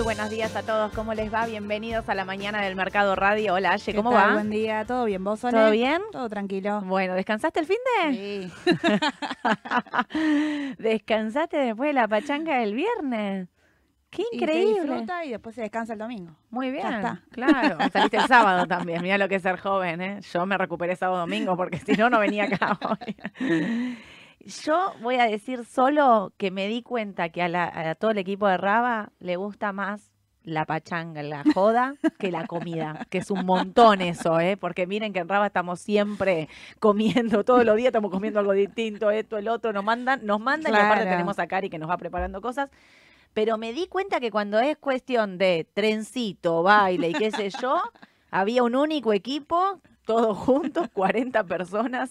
Muy buenos días a todos, ¿cómo les va? Bienvenidos a la mañana del Mercado Radio. Hola, Aye, ¿cómo va? Buen día, ¿todo bien? ¿Vos, Sole? ¿Todo bien? Todo tranquilo. Bueno, ¿descansaste el fin de? Sí. ¿Descansaste después de la pachanga del viernes? ¡Qué Y increíble! disfruta y después se descansa el domingo. Muy bien, está. claro. Saliste el sábado también, mira lo que es ser joven, ¿eh? Yo me recuperé sábado domingo porque si no, no venía acá hoy. Yo voy a decir solo que me di cuenta que a, la- a todo el equipo de Raba le gusta más la pachanga, la joda, que la comida, que es un montón eso, ¿eh? Porque miren que en Raba estamos siempre comiendo, todos los días estamos comiendo algo distinto, esto, el otro, nos mandan, nos mandan y aparte tenemos a Cari que nos va preparando cosas. Pero me di cuenta que cuando es cuestión de trencito, baile y qué sé yo, había un único equipo, todos juntos, 40 personas,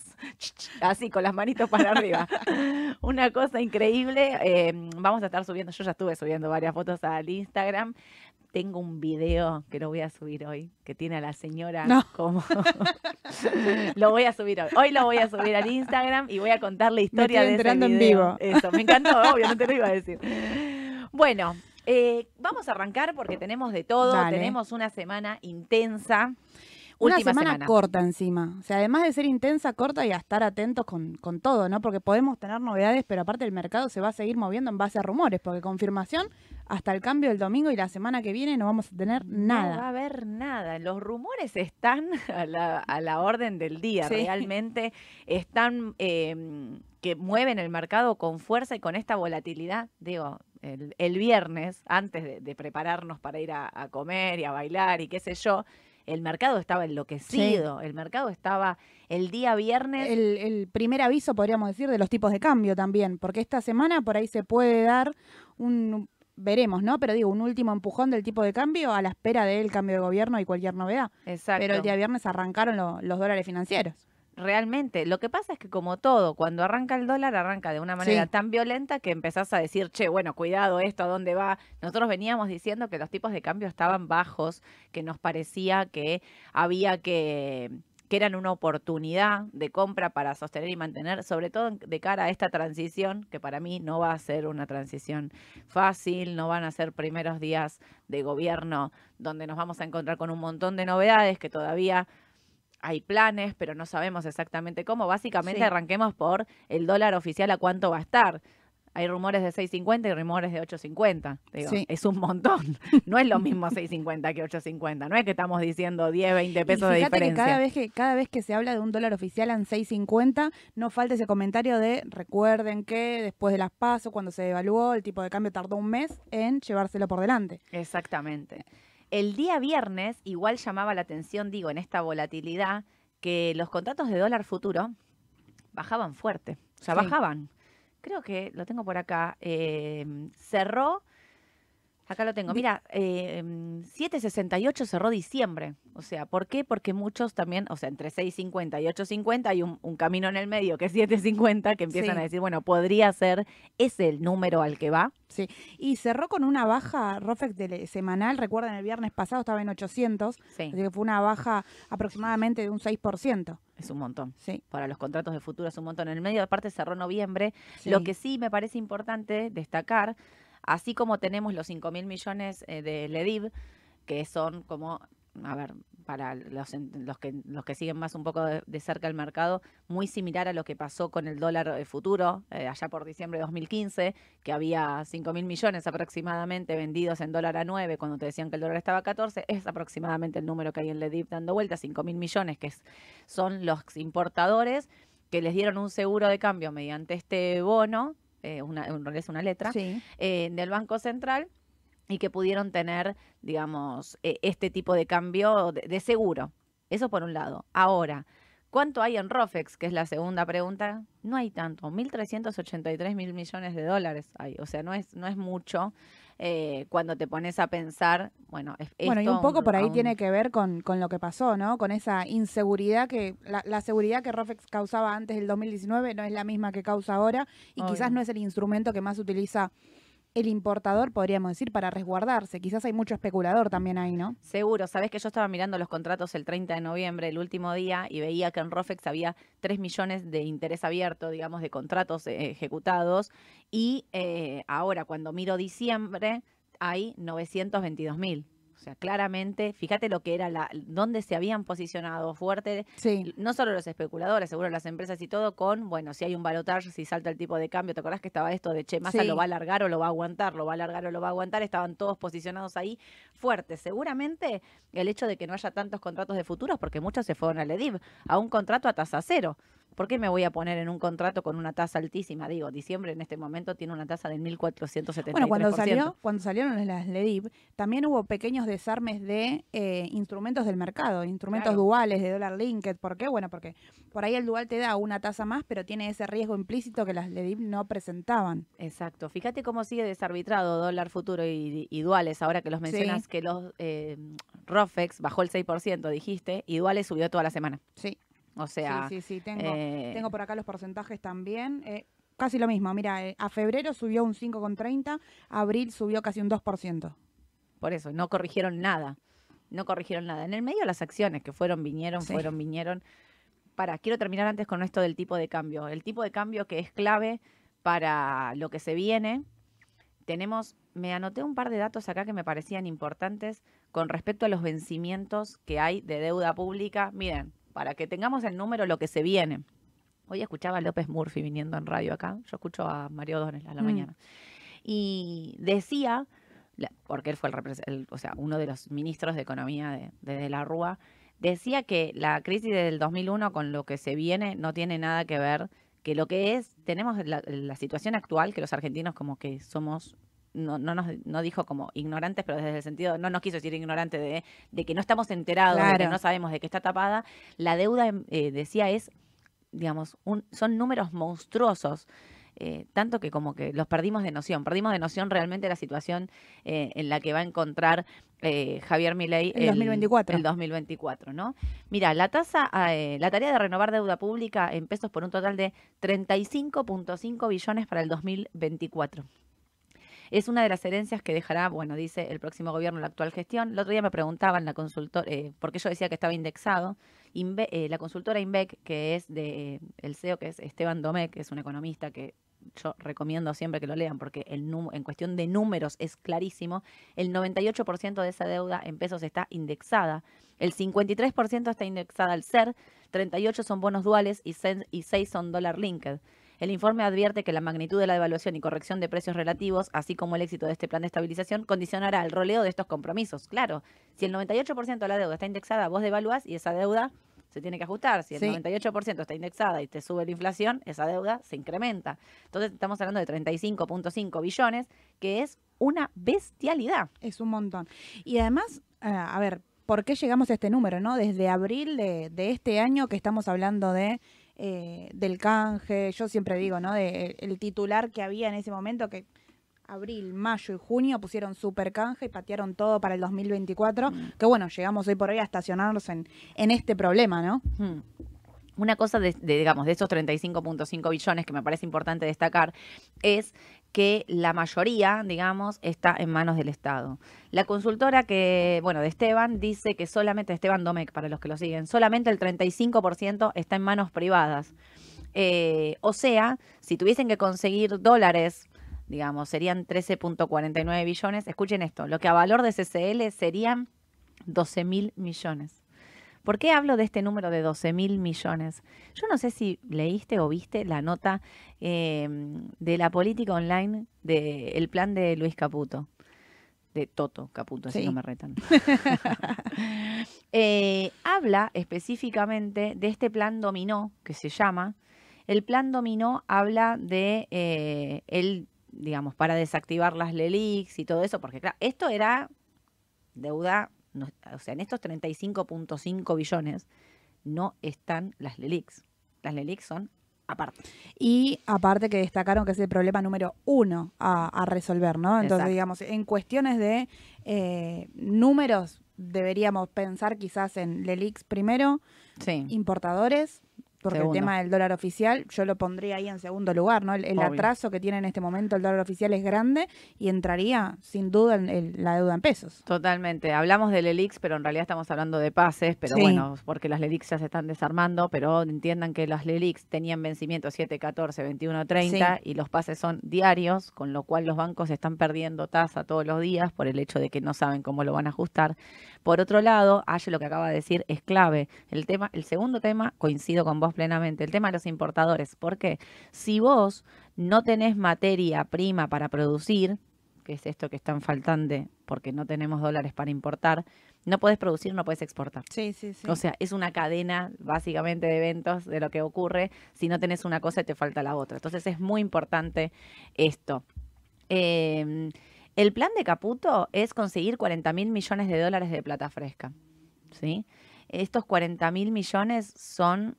así con las manitos para arriba. Una cosa increíble. eh, vamos a estar subiendo, yo ya estuve subiendo varias fotos al Instagram. Tengo un video que lo voy a subir hoy, que tiene a la señora No. como... lo voy a subir hoy. Hoy lo voy a subir al Instagram y voy a contar la historia estoy de ese enterando en video. vivo. Eso, me encantó, obvio, no te lo iba a decir. Bueno, eh, vamos a arrancar porque tenemos de todo. Dale. Tenemos una semana intensa. Una Última semana, corta encima. O sea, además de ser intensa, corta y a estar atentos con, con todo, ¿no? Porque podemos tener novedades, pero aparte el mercado se va a seguir moviendo en base a rumores, porque confirmación hasta el cambio del domingo y la semana que viene no vamos a tener No va a nada. haber nada. Los rumores están a la, a la orden del día. Sí. Realmente están eh, que mueven el mercado con fuerza y con esta volatilidad. Digo, el, el viernes, antes de, de prepararnos para ir a, a comer y a bailar y qué sé yo, el mercado estaba enloquecido. El mercado estaba el día viernes. El, el primer aviso, podríamos decir, de los tipos de cambio también, porque esta semana por ahí se puede dar un, veremos, ¿no? Pero digo, un último empujón del tipo de cambio a la espera del cambio de gobierno y cualquier novedad. Exacto. Pero el día viernes arrancaron lo- los dólares financieros. Realmente, lo que pasa es que como todo, cuando arranca el dólar, arranca de una manera Sí. tan violenta que empezás a decir, che, bueno, cuidado esto, ¿a dónde va? Nosotros veníamos diciendo que los tipos de cambio estaban bajos, que nos parecía que había que que eran una oportunidad de compra para sostener y mantener, sobre todo de cara a esta transición, que para mí no va a ser una transición fácil, no van a ser primeros días de gobierno donde nos vamos a encontrar con un montón de novedades que todavía hay planes, pero no sabemos exactamente cómo. Básicamente Sí. arranquemos por el dólar oficial a cuánto va a estar. Hay rumores de 6.50 y rumores de 8.50. Digo, Sí. Es un montón. No es lo mismo 6.50 que 8.50. No es que estamos diciendo 10, 20 Y pesos de fíjate que diferencia. cada vez que cada vez que se habla de un dólar oficial en 6.50, no falta ese comentario de recuerden que después de las pasos, cuando se devaluó, el tipo de cambio tardó un mes en llevárselo por delante. Exactamente. El día viernes igual llamaba la atención, digo, en esta volatilidad, que los contratos de dólar futuro bajaban fuerte. O sea, Sí. bajaban. Creo que lo tengo por acá. eh, cerró. Acá lo tengo. Mira, eh, 7.68 cerró diciembre. O sea, ¿por qué? Porque muchos también, o sea, entre 6.50 y 8.50 hay un, un camino en el medio que es 7.50 que empiezan Sí. a decir, bueno, podría ser ese el número al que va. Sí. Y cerró con una baja Rofex de- semanal, recuerdan el viernes pasado estaba en 800, Sí, así que fue una baja aproximadamente de un 6%. es un montón. Sí. para los contratos de futuro es un montón. En el medio, aparte, cerró noviembre. sí. Lo que sí me parece importante destacar, así como tenemos los 5 mil millones eh, de LEDIV, que son como, a ver, para los, los, que, los que siguen más un poco de, cerca el mercado, muy similar a lo que pasó con el dólar eh, futuro eh, allá por diciembre de 2015, que había 5 mil millones aproximadamente vendidos en dólar a 9 cuando te decían que el dólar estaba a 14, es aproximadamente el número que hay en LEDIV dando vuelta, 5 mil millones, que son los importadores que les dieron un seguro de cambio mediante este bono, eh, una, en realidad es una letra, Sí. eh, del Banco Central y que pudieron tener, digamos, eh, este tipo de cambio de, de seguro. Eso por un lado. Ahora, ¿cuánto hay en ROFEX? Que es la segunda pregunta. No hay tanto, 1.383 mil millones de dólares hay. O sea, no es, no es mucho eh, cuando te pones a pensar, bueno, es, Bueno, y un poco por ahí aún- tiene que ver con, con lo que pasó, ¿no? Con esa inseguridad que, la, la seguridad que Rofex causaba antes del 2019 no es la misma que causa ahora y quizás no es el instrumento que más utiliza el importador, podríamos decir, para resguardarse. Quizás hay mucho especulador también ahí, ¿no? Seguro, sabes que yo estaba mirando los contratos el 30 de noviembre, el último día, y veía que en Rofex había 3 millones de interés abierto, digamos, de contratos eh, ejecutados. Y eh, ahora, cuando miro diciembre, hay 922 mil. O sea, claramente, fíjate lo que era la, donde se habían posicionado fuerte, Sí. no solo los especuladores, seguro las empresas y todo, con, bueno, si hay un balotaje, si salta el tipo de cambio, ¿te acordás que estaba esto de, che, Massa Sí. lo va a alargar o lo va a aguantar, lo va a alargar o lo va a aguantar? Estaban todos posicionados ahí fuertes. Seguramente el hecho de que no haya tantos contratos de futuros, porque muchos se fueron al EDIV, a un contrato a tasa cero. ¿Por qué me voy a poner en un contrato con una tasa altísima? Digo, diciembre en este momento tiene una tasa del 1.473%. Bueno, cuando salió, cuando salieron las LEDIV, también hubo pequeños desarmes de eh, instrumentos del mercado, instrumentos Claro. duales de dólar linked. ¿Por qué? Bueno, porque por ahí el dual te da una tasa más, pero tiene ese riesgo implícito que las LEDIV no presentaban. Exacto. Fíjate cómo sigue desarbitrado dólar futuro y, y duales. Ahora que los Sí. mencionas, que los eh, ROFEX bajó el 6%, dijiste, y duales subió toda la semana. Sí, O sea, sí, sí, sí. Tengo, eh, tengo por acá los porcentajes también. eh, casi lo mismo. Mira, eh, a febrero subió un 5,30, a abril subió casi un 2%. por eso, no corrigieron nada. No corrigieron nada. En el medio las acciones que fueron, vinieron, Sí. fueron, vinieron. Para, quiero terminar antes con esto del tipo de cambio. El tipo de cambio que es clave para lo que se viene. Tenemos, me anoté un par de datos acá que me parecían importantes con respecto a los vencimientos que hay de deuda pública. Miren, para que tengamos el número lo que se viene. Hoy escuchaba a López Murphy viniendo en radio acá. Yo escucho a Mario Donel a la Mm. mañana. Y decía, porque él fue el, o sea, uno de los ministros de Economía de, de De la Rúa, decía que la crisis del 2001 con lo que se viene no tiene nada que ver, que lo que es, tenemos la, la situación actual, que los argentinos como que somos, no, no, nos, no dijo como ignorantes, pero desde el sentido, no nos quiso decir ignorante de, de que no estamos enterados, de que no sabemos de qué está tapada, la deuda, em, eh, decía, es, digamos, un, son números monstruosos. eh, tanto que como que los perdimos de noción, perdimos de noción realmente la situación eh, en la que va a encontrar eh, Javier Milei El 2024. el 2024, ¿no? Mira, la tasa, eh, la tarea de renovar deuda pública en pesos por un total de 35.5 billones para el 2024. Es una de las herencias que dejará, bueno, dice el próximo gobierno, la actual gestión. El otro día me preguntaban la consultora, eh, porque yo decía que estaba indexado. Eh, la consultora INVEC, que es de el CEO, que es Esteban Domecq, que es un economista que yo recomiendo siempre que lo lean, porque el en cuestión de números es clarísimo. El 98% de esa deuda en pesos está indexada. El 53% está indexada al SER, 38 son bonos duales y 6 y seis son dólar linked. El informe advierte que la magnitud de la devaluación y corrección de precios relativos, así como el éxito de este plan de estabilización, condicionará el roleo de estos compromisos. Claro, si el 98% de la deuda está indexada, vos devaluás y esa deuda se tiene que ajustar. Si el Sí. 98% está indexada y te sube la inflación, esa deuda se incrementa. Entonces estamos hablando de 35.5 billones, que es una bestialidad. Es un montón. Y además, eh, a ver, ¿por qué llegamos a este número, no? Desde abril de, de este año que estamos hablando de eh, del canje, yo siempre digo, ¿no? De el titular que había en ese momento que abril, mayo y junio pusieron super canje y patearon todo para el 2024, Mm. que bueno, llegamos hoy por hoy a estacionarnos en, en este problema, ¿no? Hmm. Una cosa de, de, digamos, de esos 35.5 billones que me parece importante destacar es que la mayoría, digamos, está en manos del Estado. La consultora que, bueno, de Esteban dice que solamente, Esteban Domecq, para los que lo siguen, solamente el 35% está en manos privadas. Eh, o sea, si tuviesen que conseguir dólares, digamos, serían 13.49 billones. Escuchen esto, lo que a valor de CCL serían 12 mil millones. ¿Por qué hablo de este número de 12 mil millones? Yo no sé si leíste o viste la nota eh, de la política online del plan de Luis Caputo. De Toto Caputo, así Sí. no me retan. Eh, habla específicamente de este plan dominó, que se llama. El plan dominó habla de eh, el, digamos, para desactivar las LELIX y todo eso, porque claro, esto era deuda, no- o sea, en estos 35.5 billones no están las LELIX. Las LELIX son aparte. Y aparte que destacaron que es el problema número uno a, a resolver, ¿no? Entonces, Exacto. digamos, en cuestiones de eh, números, deberíamos pensar quizás en Lelix primero, Sí. importadores, porque Segundo. el tema del dólar oficial yo lo pondría ahí en segundo lugar, ¿no? El, atraso que tiene en este momento el dólar oficial es grande y entraría sin duda en el- la deuda en pesos. Totalmente. Hablamos del ELIX, pero en realidad estamos hablando de pases, pero Sí. bueno, porque las LELIX ya se están desarmando, pero entiendan que las LELIX tenían vencimiento 7, 14, 21, 30 y los pases son diarios, con lo cual los bancos están perdiendo tasa todos los días por el hecho de que no saben cómo lo van a ajustar. Por otro lado, Aye lo que acaba de decir es clave. El tema, el segundo tema, coincido con vos plenamente, el tema de los importadores. ¿Por qué? Si vos no tenés materia prima para producir, que es esto que están faltando porque no tenemos dólares para importar, no podés producir, no podés exportar. Sí, sí, sí. O sea, es una cadena básicamente de eventos de lo que ocurre. Si no tenés una cosa, te falta la otra. Entonces es muy importante esto. Eh, el plan de Caputo es conseguir 40 mil millones de dólares de plata fresca. ¿sí? Estos 40 mil millones son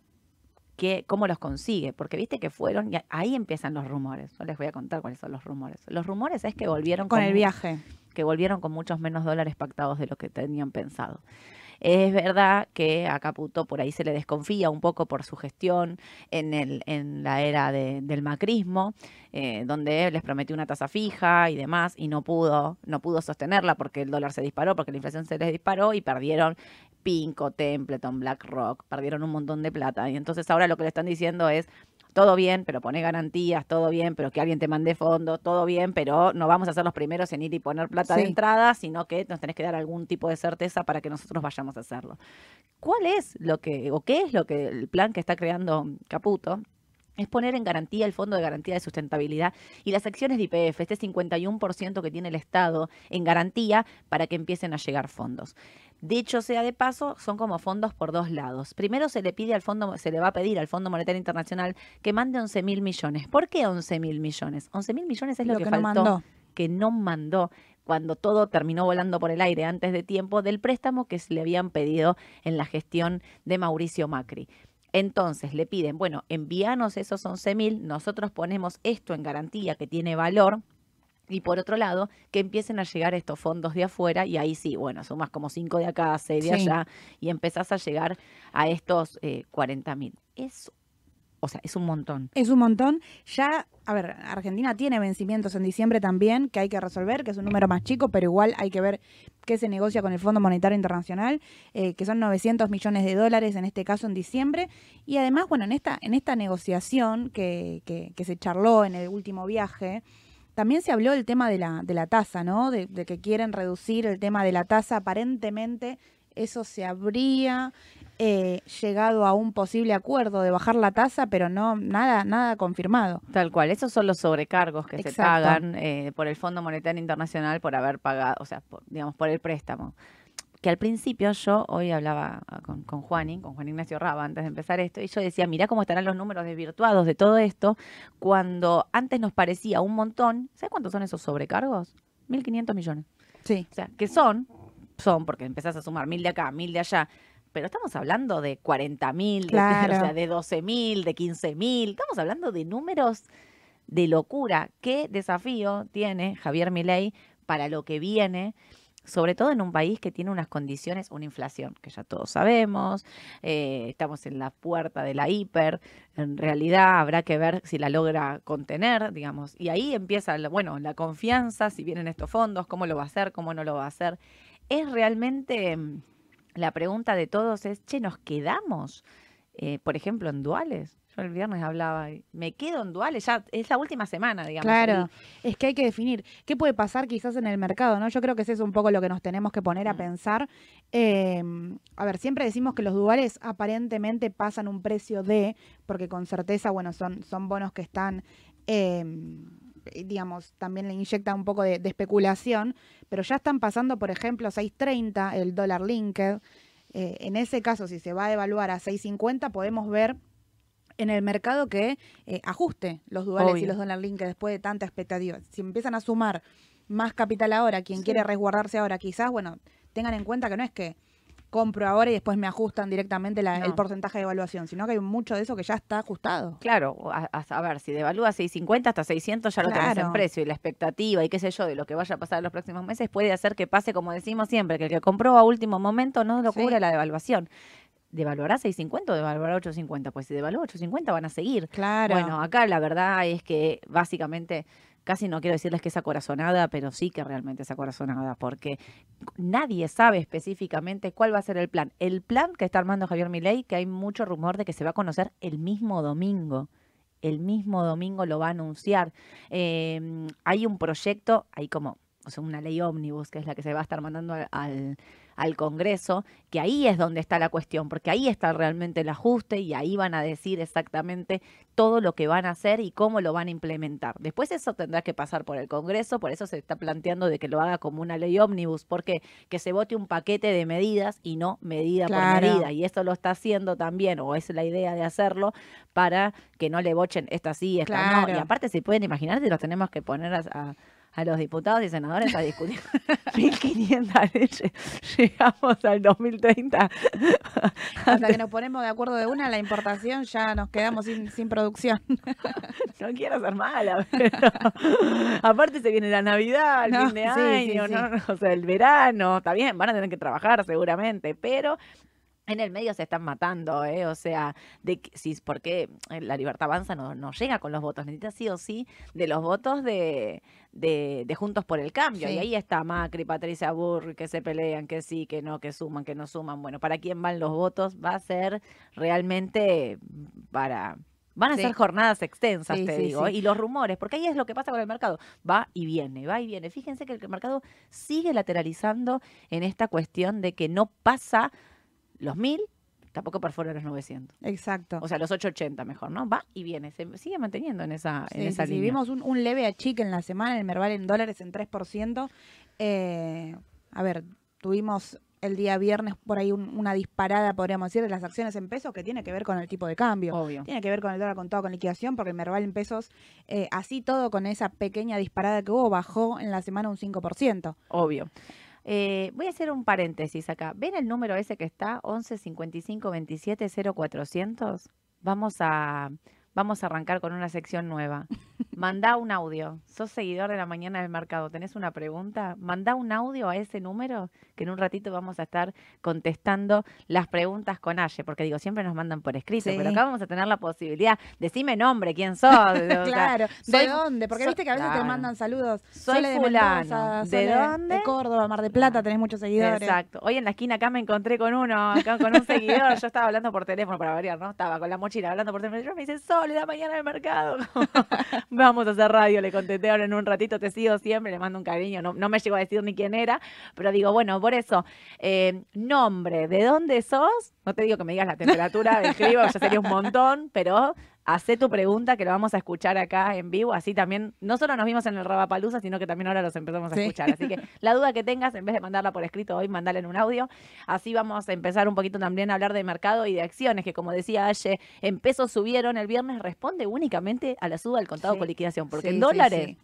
que, cómo los consigue, porque viste que fueron, y ahí empiezan los rumores. Yo les voy a contar cuáles son los rumores. Los rumores es que volvieron con el mu- viaje. que volvieron con muchos menos dólares pactados de lo que tenían pensado. Es verdad que a Caputo por ahí se le desconfía un poco por su gestión en, el, en la era de- del macrismo, eh, donde les prometió una tasa fija y demás, y no pudo, no pudo sostenerla porque el dólar se disparó, porque la inflación se les disparó y perdieron Pinco, Templeton, BlackRock, perdieron un montón de plata. Y entonces ahora lo que le están diciendo es, todo bien, pero pone garantías, todo bien, pero que alguien te mande fondos, todo bien, pero no vamos a ser los primeros en ir y poner plata de entrada, sino que nos tenés que dar algún tipo de certeza para que nosotros vayamos a hacerlo. ¿Cuál es lo que, o qué es lo que el plan que está creando Caputo? Es poner en garantía el Fondo de Garantía de Sustentabilidad y las acciones de IPF, este 51% que tiene el Estado en garantía para que empiecen a llegar fondos. Dicho sea de paso, son como fondos por dos lados. Primero se le pide al fondo, se le va a pedir al Fondo Monetario Internacional que mande 11 mil millones. ¿Por qué 11 mil millones? 11 mil millones es lo, Lo que, que no faltó mandó. que no mandó cuando todo terminó volando por el aire antes de tiempo del préstamo que se le habían pedido en la gestión de Mauricio Macri. Entonces le piden, bueno, envíanos esos 11 mil, nosotros ponemos esto en garantía que tiene valor. Y por otro lado, que empiecen a llegar estos fondos de afuera y ahí sí, bueno, sumas como 5 de acá, 6 de Sí. allá y empezás a llegar a estos eh, 40 mil. Es, o sea, es un montón. Es un montón. Ya, a ver, Argentina tiene vencimientos en diciembre también que hay que resolver, que es un número más chico, pero igual hay que ver qué se negocia con el Fondo Monetario Internacional, eh, que son 900 millones de dólares en este caso en diciembre. Y además, bueno, en esta, en esta negociación que, que, que se charló en el último viaje, también se habló del tema de la, de la tasa, ¿no? De que quieren reducir el tema de la tasa. Aparentemente eso se habría eh, llegado a un posible acuerdo de bajar la tasa, pero no nada nada confirmado. Tal cual, esos son los sobrecargos que se pagan eh, por el Fondo Monetario Internacional por haber pagado, o sea, por- digamos, por el préstamo. Que al principio yo, hoy hablaba con, con Juanín, con Juan Ignacio Raba, antes de empezar esto, y yo decía, mirá cómo estarán los números desvirtuados de todo esto, cuando antes nos parecía un montón. ¿Sabes cuántos son esos sobrecargos? 1.500 millones. Sí. O sea, que son, son, porque empezás a sumar mil de acá, mil de allá, pero estamos hablando de 40 mil, Claro. o sea, de 12 mil, de 15 mil, estamos hablando de números de locura. ¿Qué desafío tiene Javier Milei para lo que viene? Sobre todo en un país que tiene unas condiciones, una inflación que ya todos sabemos, eh, estamos en la puerta de la hiper, en realidad habrá que ver si la logra contener, digamos, y ahí empieza, bueno, la confianza, si vienen estos fondos, cómo lo va a hacer, cómo no lo va a hacer. Es realmente mm, la pregunta de todos es, che, ¿nos quedamos, eh, por ejemplo, en duales? Yo el viernes hablaba, me quedo en duales, ya es la última semana, digamos. Claro, es que hay que definir qué puede pasar quizás en el mercado, ¿no? Yo creo que ese es un poco lo que nos tenemos que poner a Mm. pensar. Eh, a ver, siempre decimos que los duales aparentemente pasan un precio de, porque con certeza, bueno, son, son bonos que están, eh, digamos, también le inyecta un poco de, de especulación, pero ya están pasando, por ejemplo, 6.30 el dólar linked. Eh, en ese caso, si se va a evaluar a 6.50, podemos ver en el mercado que eh, ajuste los duales y los dólar linked después de tanta expectativa. Si empiezan a sumar más capital ahora, quien Sí. quiere resguardarse ahora, quizás, bueno, tengan en cuenta que no es que compro ahora y después me ajustan directamente la- el porcentaje de evaluación, sino que hay mucho de eso que ya está ajustado. Claro, a, a- ver, si devalúa 650 hasta 600 ya lo tenés en Claro. precio y la expectativa y qué sé yo de lo que vaya a pasar en los próximos meses puede hacer que pase como decimos siempre, que el que compró a último momento no lo Sí. cubre la devaluación. ¿devaluará 6.50 o devaluará 8.50? Pues si devalúa 8.50 van a seguir. Claro. Bueno, acá la verdad es que básicamente casi no quiero decirles que es acorazonada, pero sí que realmente es acorazonada, porque nadie sabe específicamente cuál va a ser el plan. El plan que está armando Javier Milei, que hay mucho rumor de que se va a conocer el mismo domingo. El mismo domingo lo va a anunciar. Eh, hay un proyecto, hay como una ley ómnibus, que es la que se va a estar mandando al, al Congreso, que ahí es donde está la cuestión, porque ahí está realmente el ajuste y ahí van a decir exactamente todo lo que van a hacer y cómo lo van a implementar. Después eso tendrá que pasar por el Congreso, por eso se está planteando de que lo haga como una ley ómnibus, porque que se vote un paquete de medidas y no medida Claro. por medida. Y esto lo está haciendo también, o es la idea de hacerlo, para que no le bochen esta sí, esta no. Y aparte se pueden imaginar que los tenemos que poner a, a- a los diputados y senadores a discutir 1500 leyes. Llegamos al 2030. Hasta que nos ponemos de acuerdo de una, la importación ya nos quedamos sin, sin producción. No quiero ser mala, pero aparte se viene la Navidad, el No, fin de sí, sí, año, sí. ¿no? o sea, el verano, está bien, van a tener que trabajar seguramente, pero en el medio se están matando, ¿eh? O sea, de que- si, porque la libertad avanza no, no llega con los votos, necesita sí o sí de los votos de, de, de Juntos por el Cambio. Sí. Y ahí está Macri, Patricia Burr, que se pelean, que sí, que no, que suman, que no suman. Bueno, ¿para quién van los votos? Va a ser realmente para... Van a Sí. ser jornadas extensas, Sí, te digo, sí. y los rumores, porque ahí es lo que pasa con el mercado, va y viene, va y viene. Fíjense que el mercado sigue lateralizando en esta cuestión de que no pasa los mil, tampoco perfora los 900. Exacto. O sea, los 880 mejor, ¿no? Va y viene, se sigue manteniendo en esa, en Sí, esa sí, sí. línea. Vimos un, un leve achique en la semana, el Merval en dólares en 3%. Eh, a ver, tuvimos el día viernes por ahí un- una disparada, podríamos decir, de las acciones en pesos que tiene que ver con el tipo de cambio. Obvio. Tiene que ver con el dólar contado con liquidación, porque el Merval en pesos, eh, así todo con esa pequeña disparada que hubo, bajó en la semana un 5%. Obvio. Eh, voy a hacer un paréntesis acá. ¿Ven el número ese que está? 11 55 27 0400. Vamos a, vamos a arrancar con una sección nueva. Mandá un audio. Sos seguidor de la mañana del mercado. ¿Tenés una pregunta? Mandá un audio a ese número que en un ratito vamos a estar contestando las preguntas con Aye. Porque digo, siempre nos mandan por escrito, Sí. pero acá vamos a tener la posibilidad. Decime nombre, quién sos. o sea, claro. soy- ¿De dónde? Porque viste que a veces claro. te mandan saludos. Soy Sole de fulano. ¿De Sole dónde? De Córdoba, Mar de Plata, tenés muchos seguidores. Exacto. Hoy en la esquina acá me encontré con uno, acá con un seguidor. Yo estaba hablando por teléfono para variar, ¿no? Estaba con la mochila hablando por teléfono. Y me dice, Sol, la mañana del mercado. Vamos a hacer radio, le contesté ahora en un ratito, te sigo siempre, le mando un cariño. No, no me llegó a decir ni quién era, pero digo, bueno, por eso, eh, nombre, ¿de dónde sos? No te digo que me digas la temperatura del clima, ya sería un montón, pero hacé tu pregunta que lo vamos a escuchar acá en vivo. Así también, no solo nos vimos en el Rabapalusa, sino que también ahora los empezamos a Sí. escuchar. Así que la duda que tengas, en vez de mandarla por escrito hoy, mandala en un audio. Así vamos a empezar un poquito también a hablar de mercado y de acciones, que como decía Aye, en pesos subieron el viernes, responde únicamente a la suba del contado Sí. con liquidación, porque Sí, en dólares.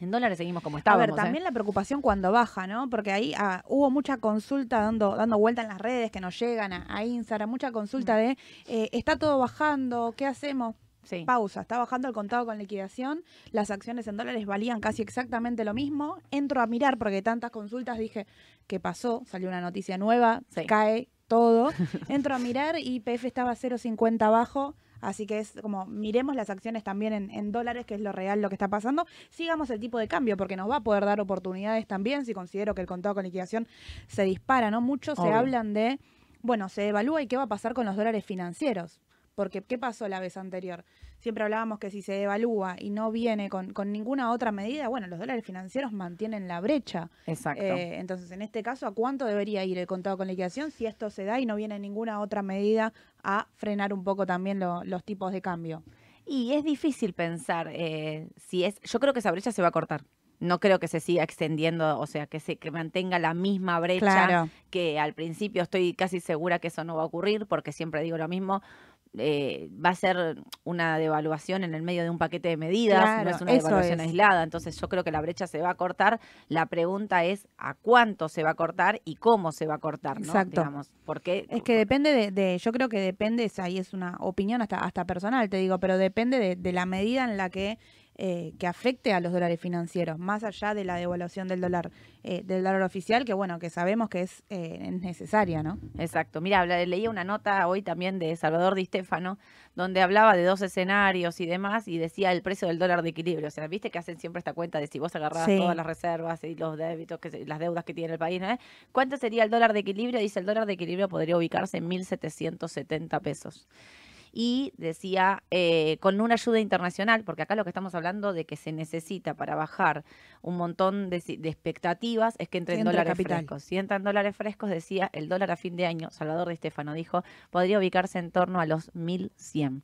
En dólares seguimos como A estábamos. ver, ¿eh? también la preocupación cuando baja, ¿no? Porque ahí ah, hubo mucha consulta dando, dando vuelta en las redes que nos llegan a, a Instagram, mucha consulta de eh, está todo bajando, ¿qué hacemos? Sí. Pausa, está bajando el contado con liquidación, las acciones en dólares valían casi exactamente lo mismo. Entro a mirar porque tantas consultas dije, ¿qué pasó? Salió una noticia nueva, Sí. cae todo. Entro a mirar y IPF estaba 0.50 abajo. Así que es como, miremos las acciones también en, en dólares, que es lo real lo que está pasando. Sigamos el tipo de cambio, porque nos va a poder dar oportunidades también si considero que el contado con liquidación se dispara, ¿no? Muchos se hablan de, bueno, se evalúa y qué va a pasar con los dólares financieros. Porque, ¿qué pasó la vez anterior? Siempre hablábamos que si se devalúa y no viene con, con ninguna otra medida, bueno, los dólares financieros mantienen la brecha. Exacto. Eh, entonces, en este caso, ¿a cuánto debería ir el contado con liquidación si esto se da y no viene ninguna otra medida a frenar un poco también lo- los tipos de cambio? Y es difícil pensar eh, si es. Yo creo que esa brecha se va a cortar. No creo que se siga extendiendo, o sea, que se que mantenga la misma brecha Claro. que al principio estoy casi segura que eso no va a ocurrir, porque siempre digo lo mismo. Eh, va a ser una devaluación en el medio de un paquete de medidas, no es una devaluación es. aislada, entonces yo creo que la brecha se va a cortar. La pregunta es a cuánto se va a cortar y cómo se va a cortar, ¿no? Exacto. Digamos, porque Es que depende de, de- yo creo que depende, ahí es una opinión hasta, hasta personal, te digo, pero depende de, de la medida en la que eh, que afecte a los dólares financieros, más allá de la devaluación del dólar, eh, del dólar oficial, que bueno, que sabemos que es, eh, necesaria, ¿no? Exacto. Mira, leía una nota hoy también de Salvador Di Stefano, donde hablaba de dos escenarios y demás, y decía el precio del dólar de equilibrio. O sea, viste que hacen siempre esta cuenta de si vos agarrabas todas las reservas y los débitos, que las deudas que tiene el país, ¿no? ¿cuánto sería el dólar de equilibrio? Dice el dólar de equilibrio podría ubicarse en 1.770 pesos y decía eh, con una ayuda internacional, porque acá lo que estamos hablando de que se necesita para bajar un montón de, expectativas es que entren dólares frescos. Si entran dólares frescos, decía el dólar a fin de año, Salvador de Estefano dijo, podría ubicarse en torno a los 1100.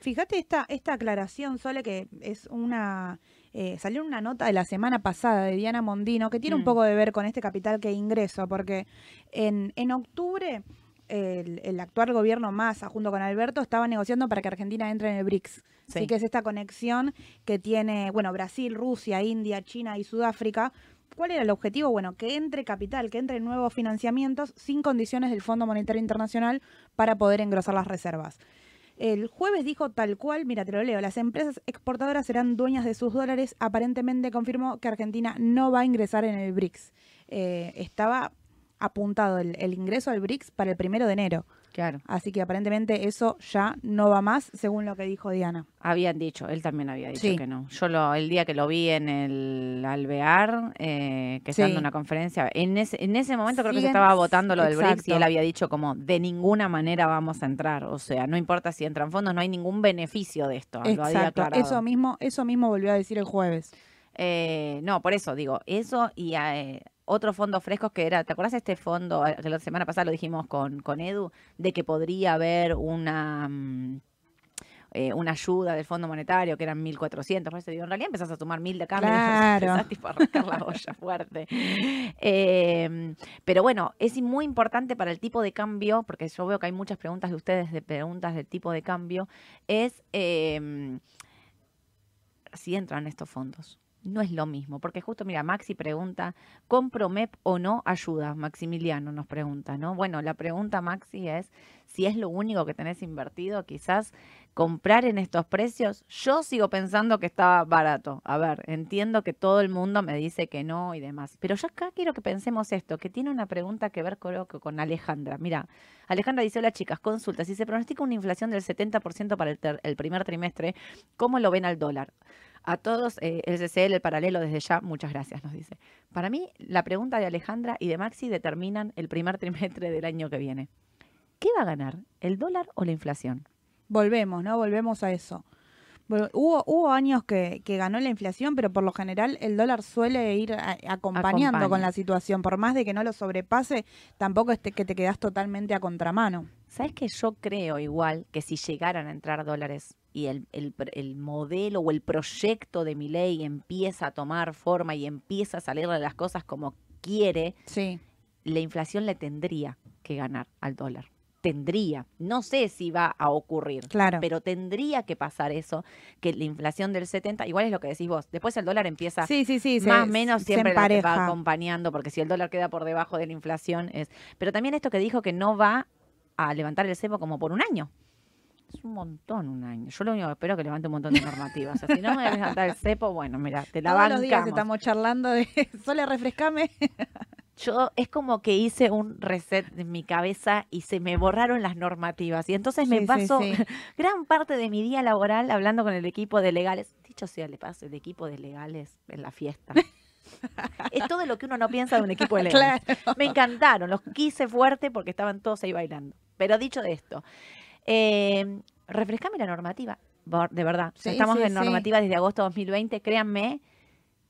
Fíjate esta, esta aclaración, Sole, que es una... Eh, salió una nota de la semana pasada de Diana Mondino que tiene un mm. poco de ver con este capital que ingreso, porque en, en octubre el, actual gobierno Massa junto con Alberto estaba negociando para que Argentina entre en el BRICS. Así que es esta conexión que tiene, bueno, Brasil, Rusia, India, China y Sudáfrica. ¿Cuál era el objetivo? Bueno, que entre capital, que entre nuevos financiamientos sin condiciones del Fondo Monetario Internacional para poder engrosar las reservas. El jueves dijo tal cual, mira, te lo leo, las empresas exportadoras serán dueñas de sus dólares. Aparentemente confirmó que Argentina no va a ingresar en el BRICS. Eh, estaba apuntado el, ingreso al BRICS para el primero de enero. Claro. Así que aparentemente eso ya no va más, según lo que dijo Diana. Habían dicho, él también había dicho que no. Yo lo, el día que lo vi en el Alvear, eh, que estaba dando una conferencia, en ese, en ese momento creo que se estaba votando lo del BRICS y él había dicho como, de ninguna manera vamos a entrar. O sea, no importa si entran fondos, no hay ningún beneficio de esto. Exacto, eso mismo, eso mismo volvió a decir el jueves. Eh, no, por eso digo, eso y eh, otros fondos frescos que era, ¿te acuerdas este fondo que la semana pasada lo dijimos con, con Edu, de que podría haber una... Mm, eh, una ayuda del Fondo Monetario que eran 1.400, por eso digo, en realidad empezás a sumar 1.000 de cambio claro. y tipo a arrancar la olla fuerte. Em, pero bueno, es muy importante para el tipo de cambio, porque yo veo que hay muchas preguntas de ustedes de preguntas del tipo de cambio, es eh, si entran estos fondos no es lo mismo, porque justo, mira, Maxi pregunta, ¿compro MEP o no ayuda? Maximiliano nos pregunta, ¿no? Bueno, la pregunta, Maxi, es si es lo único que tenés invertido, quizás comprar en estos precios. Yo sigo pensando que estaba barato. A ver, entiendo que todo el mundo me dice que no y demás, pero yo acá quiero que pensemos esto, que tiene una pregunta que ver que con Alejandra. Mira, Alejandra dice, hola chicas, consulta, si se pronostica una inflación del 70% para el, el primer trimestre, ¿cómo lo ven al dólar? A todos, eh, el CCL, el paralelo desde ya, muchas gracias, nos dice. Para mí, la pregunta de Alejandra y de Maxi determinan el primer trimestre del año que viene. ¿Qué va a ganar, el dólar o la inflación? Volvemos, ¿no? Volvemos a eso. hubo, hubo años que, ganó la inflación, pero por lo general el dólar suele ir acompañando con la situación. Por más de que no lo sobrepase, tampoco es que te quedas totalmente a contramano. ¿Sabes que yo creo igual que si llegaran a entrar dólares y el, el, modelo o el proyecto de mi ley empieza a tomar forma y empieza a salir de las cosas como quiere, sí. la inflación le tendría que ganar al dólar. Tendría, no sé si va a ocurrir, claro. pero tendría que pasar eso, que la inflación del 70, igual es lo que decís vos, después el dólar empieza sí, sí, sí, más o menos siempre va acompañando, porque si el dólar queda por debajo de la inflación es... Pero también esto que dijo que no va a levantar el cepo como por un año. Es un montón un año. Yo lo único que espero es que levante un montón de normativas. O sea, si no me voy a levantar el cepo, bueno, mira, te la Todos los días estamos charlando de solo refrescame. Yo es como que hice un reset en mi cabeza y se me borraron las normativas. Y entonces me paso gran parte de mi día laboral hablando con el equipo de legales. Dicho sea, le paso el equipo de legales en la fiesta. es todo lo que uno no piensa de un equipo de legales. Me encantaron, los quise fuerte porque estaban todos ahí bailando. Pero dicho esto, eh, refrescame la normativa, de verdad. Estamos en normativa desde agosto de 2020, créanme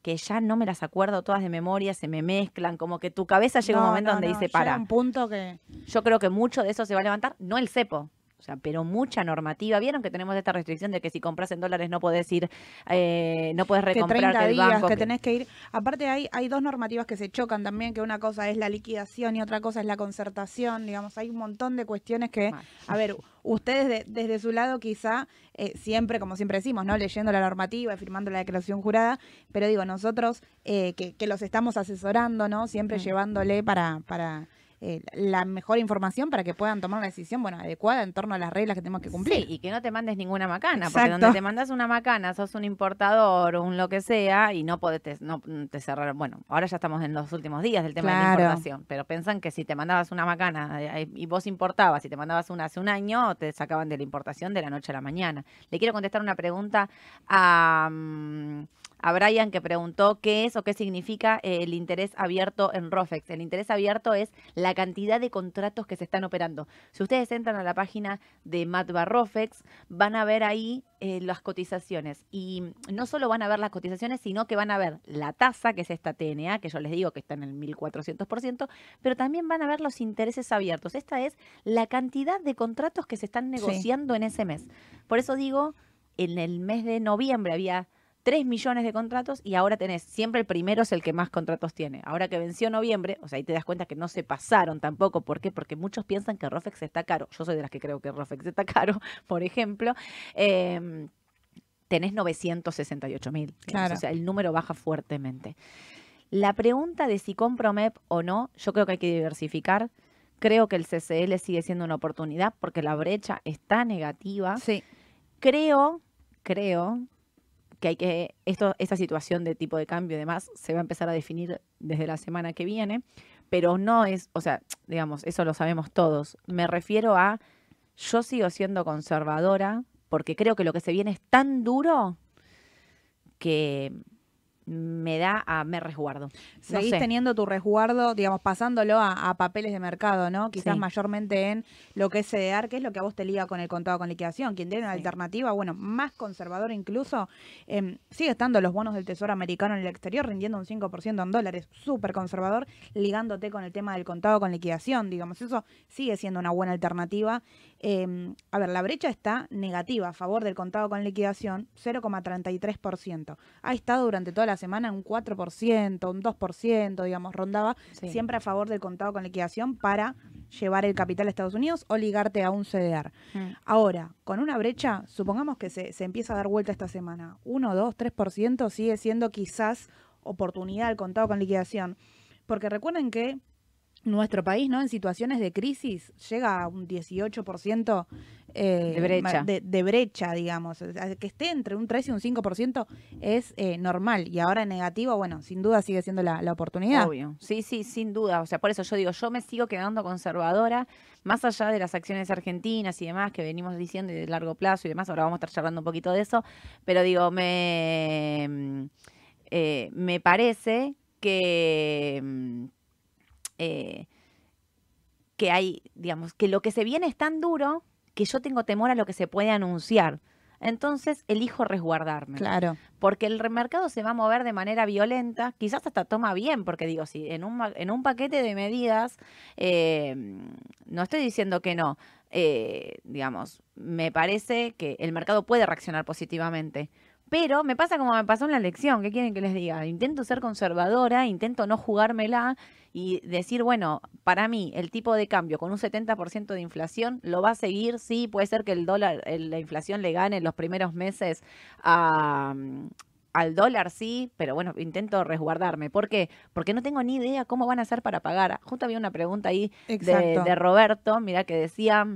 que ya no me las acuerdo todas de memoria, se me mezclan, como que tu cabeza llega un momento donde dice, para. un punto que... Yo creo que mucho de eso se va a levantar, no el cepo, sea, pero mucha normativa. Vieron que tenemos esta restricción de que si compras en dólares no puedes ir, eh, no puedes recomprar el días, banco. Que tenés que ir. Aparte hay, hay dos normativas que se chocan también, que una cosa es la liquidación y otra cosa es la concertación. Digamos, hay un montón de cuestiones que, a ver, ustedes desde su lado quizá eh, siempre, como siempre decimos, ¿no? Leyendo la normativa y firmando la declaración jurada, pero digo, nosotros eh, que, que, los estamos asesorando, ¿no? Siempre llevándole para, para eh, la mejor información para que puedan tomar una decisión, bueno, adecuada en torno a las reglas que tenemos que cumplir. Sí, y que no te mandes ninguna macana, porque donde te mandas una macana, sos un importador o un lo que sea, y no podés, te, no te cerrar. Bueno, ahora ya estamos en los últimos días del tema de la importación, pero pensan que si te mandabas una macana eh, y vos importabas y te mandabas una hace un año, te sacaban de la importación de la noche a la mañana. Le quiero contestar una pregunta a, mm, a Brian que preguntó qué es o qué significa el interés abierto en Rofex. El interés abierto es la cantidad de contratos que se están operando. Si ustedes entran a la página de Matba Rofex, van a ver ahí eh, las cotizaciones. Y no solo van a ver las cotizaciones, sino que van a ver la tasa, que es esta TNA, que yo les digo que está en el 1400%, pero también van a ver los intereses abiertos. Esta es la cantidad de contratos que se están negociando en ese mes. Por eso digo, en el mes de noviembre había 3 millones de contratos y ahora tenés, siempre el primero es el que más contratos tiene. Ahora que venció noviembre, o sea, ahí te das cuenta que no se pasaron tampoco. ¿Por qué? Porque muchos piensan que Rofex está caro. Yo soy de las que creo que Rofex está caro, por ejemplo. Eh, tenés 968 mil. Claro. O sea, el número baja fuertemente. La pregunta de si compro MEP o no, yo creo que hay que diversificar. Creo que el CCL sigue siendo una oportunidad porque la brecha está negativa Sí, creo, creo que hay que, esto, esta situación de tipo de cambio y demás se va a empezar a definir desde la semana que viene, pero no es, o sea, digamos, eso lo sabemos todos. Me refiero a, yo sigo siendo conservadora porque creo que lo que se viene es tan duro que me da a me resguardo. No seguís sé. teniendo tu resguardo, digamos, pasándolo a, a papeles de mercado, ¿no? Quizás Sí. mayormente en lo que es CDR, que es lo que a vos te liga con el contado con liquidación. Quien tiene una Sí. alternativa, bueno, más conservadora incluso, em, sigue estando los bonos del Tesoro americano en el exterior rindiendo un 5% en dólares, súper conservador, ligándote con el tema del contado con liquidación, digamos, eso sigue siendo una buena alternativa. Em, a ver, la brecha está negativa a favor del contado con liquidación, 0,33%. Ha estado durante toda la semana un 4%, un 2%, digamos, rondaba Sí. siempre a favor del contado con liquidación para llevar el capital a Estados Unidos o ligarte a un CDR. Mm. Ahora, con una brecha, supongamos que se, se empieza a dar vuelta esta semana, 1, 2, 3% sigue siendo quizás oportunidad al contado con liquidación. Porque recuerden que nuestro país, ¿no? En situaciones de crisis llega a un 18% eh, De brecha. De, de brecha, digamos. Que esté entre un 3 y un 5% es eh, normal. Y ahora en negativo, bueno, sin duda sigue siendo la, la oportunidad. Obvio, sí, sí, sin duda. O sea, por eso yo digo, yo me sigo quedando conservadora, más allá de las acciones argentinas y demás que venimos diciendo y de largo plazo y demás. Ahora vamos a estar charlando un poquito de eso, pero digo, me, mm, eh, me parece que, mm, eh, que hay, digamos, que lo que se viene es tan duro que yo tengo temor a lo que se puede anunciar. Entonces elijo resguardarme Claro. porque el mercado se va a mover de manera violenta, quizás hasta toma bien, porque digo, si en un, en un paquete de medidas, eh, no estoy diciendo que no, eh, digamos, me parece que el mercado puede reaccionar positivamente. Pero me pasa como me pasó en la elección, ¿qué quieren que les diga? Intento ser conservadora, intento no jugármela y decir, bueno, para mí el tipo de cambio con un 70% de inflación lo va a seguir, sí, puede ser que el dólar, la inflación le gane en los primeros meses a, mm, al dólar, sí, pero bueno, intento resguardarme. ¿Por qué? Porque no tengo ni idea cómo van a hacer para pagar. Justo había una pregunta ahí de, de Roberto, mira que decía,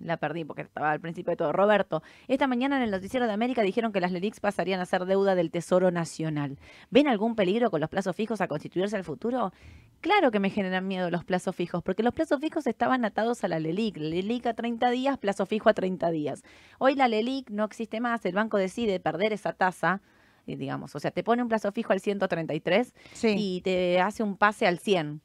la perdí porque estaba al principio de todo. Roberto, esta mañana en el Noticiero de América dijeron que las LELIX pasarían a ser deuda del Tesoro Nacional. ¿Ven algún peligro con los plazos fijos a constituirse al futuro? Claro que me generan miedo los plazos fijos, porque los plazos fijos estaban atados a la LELIC. LELIC a 30 días, plazo fijo a 30 días. Hoy la LELIC no existe más, el banco decide perder esa tasa, eh, digamos, o sea, te pone un plazo fijo al 133 Sí. y te hace un pase al 100,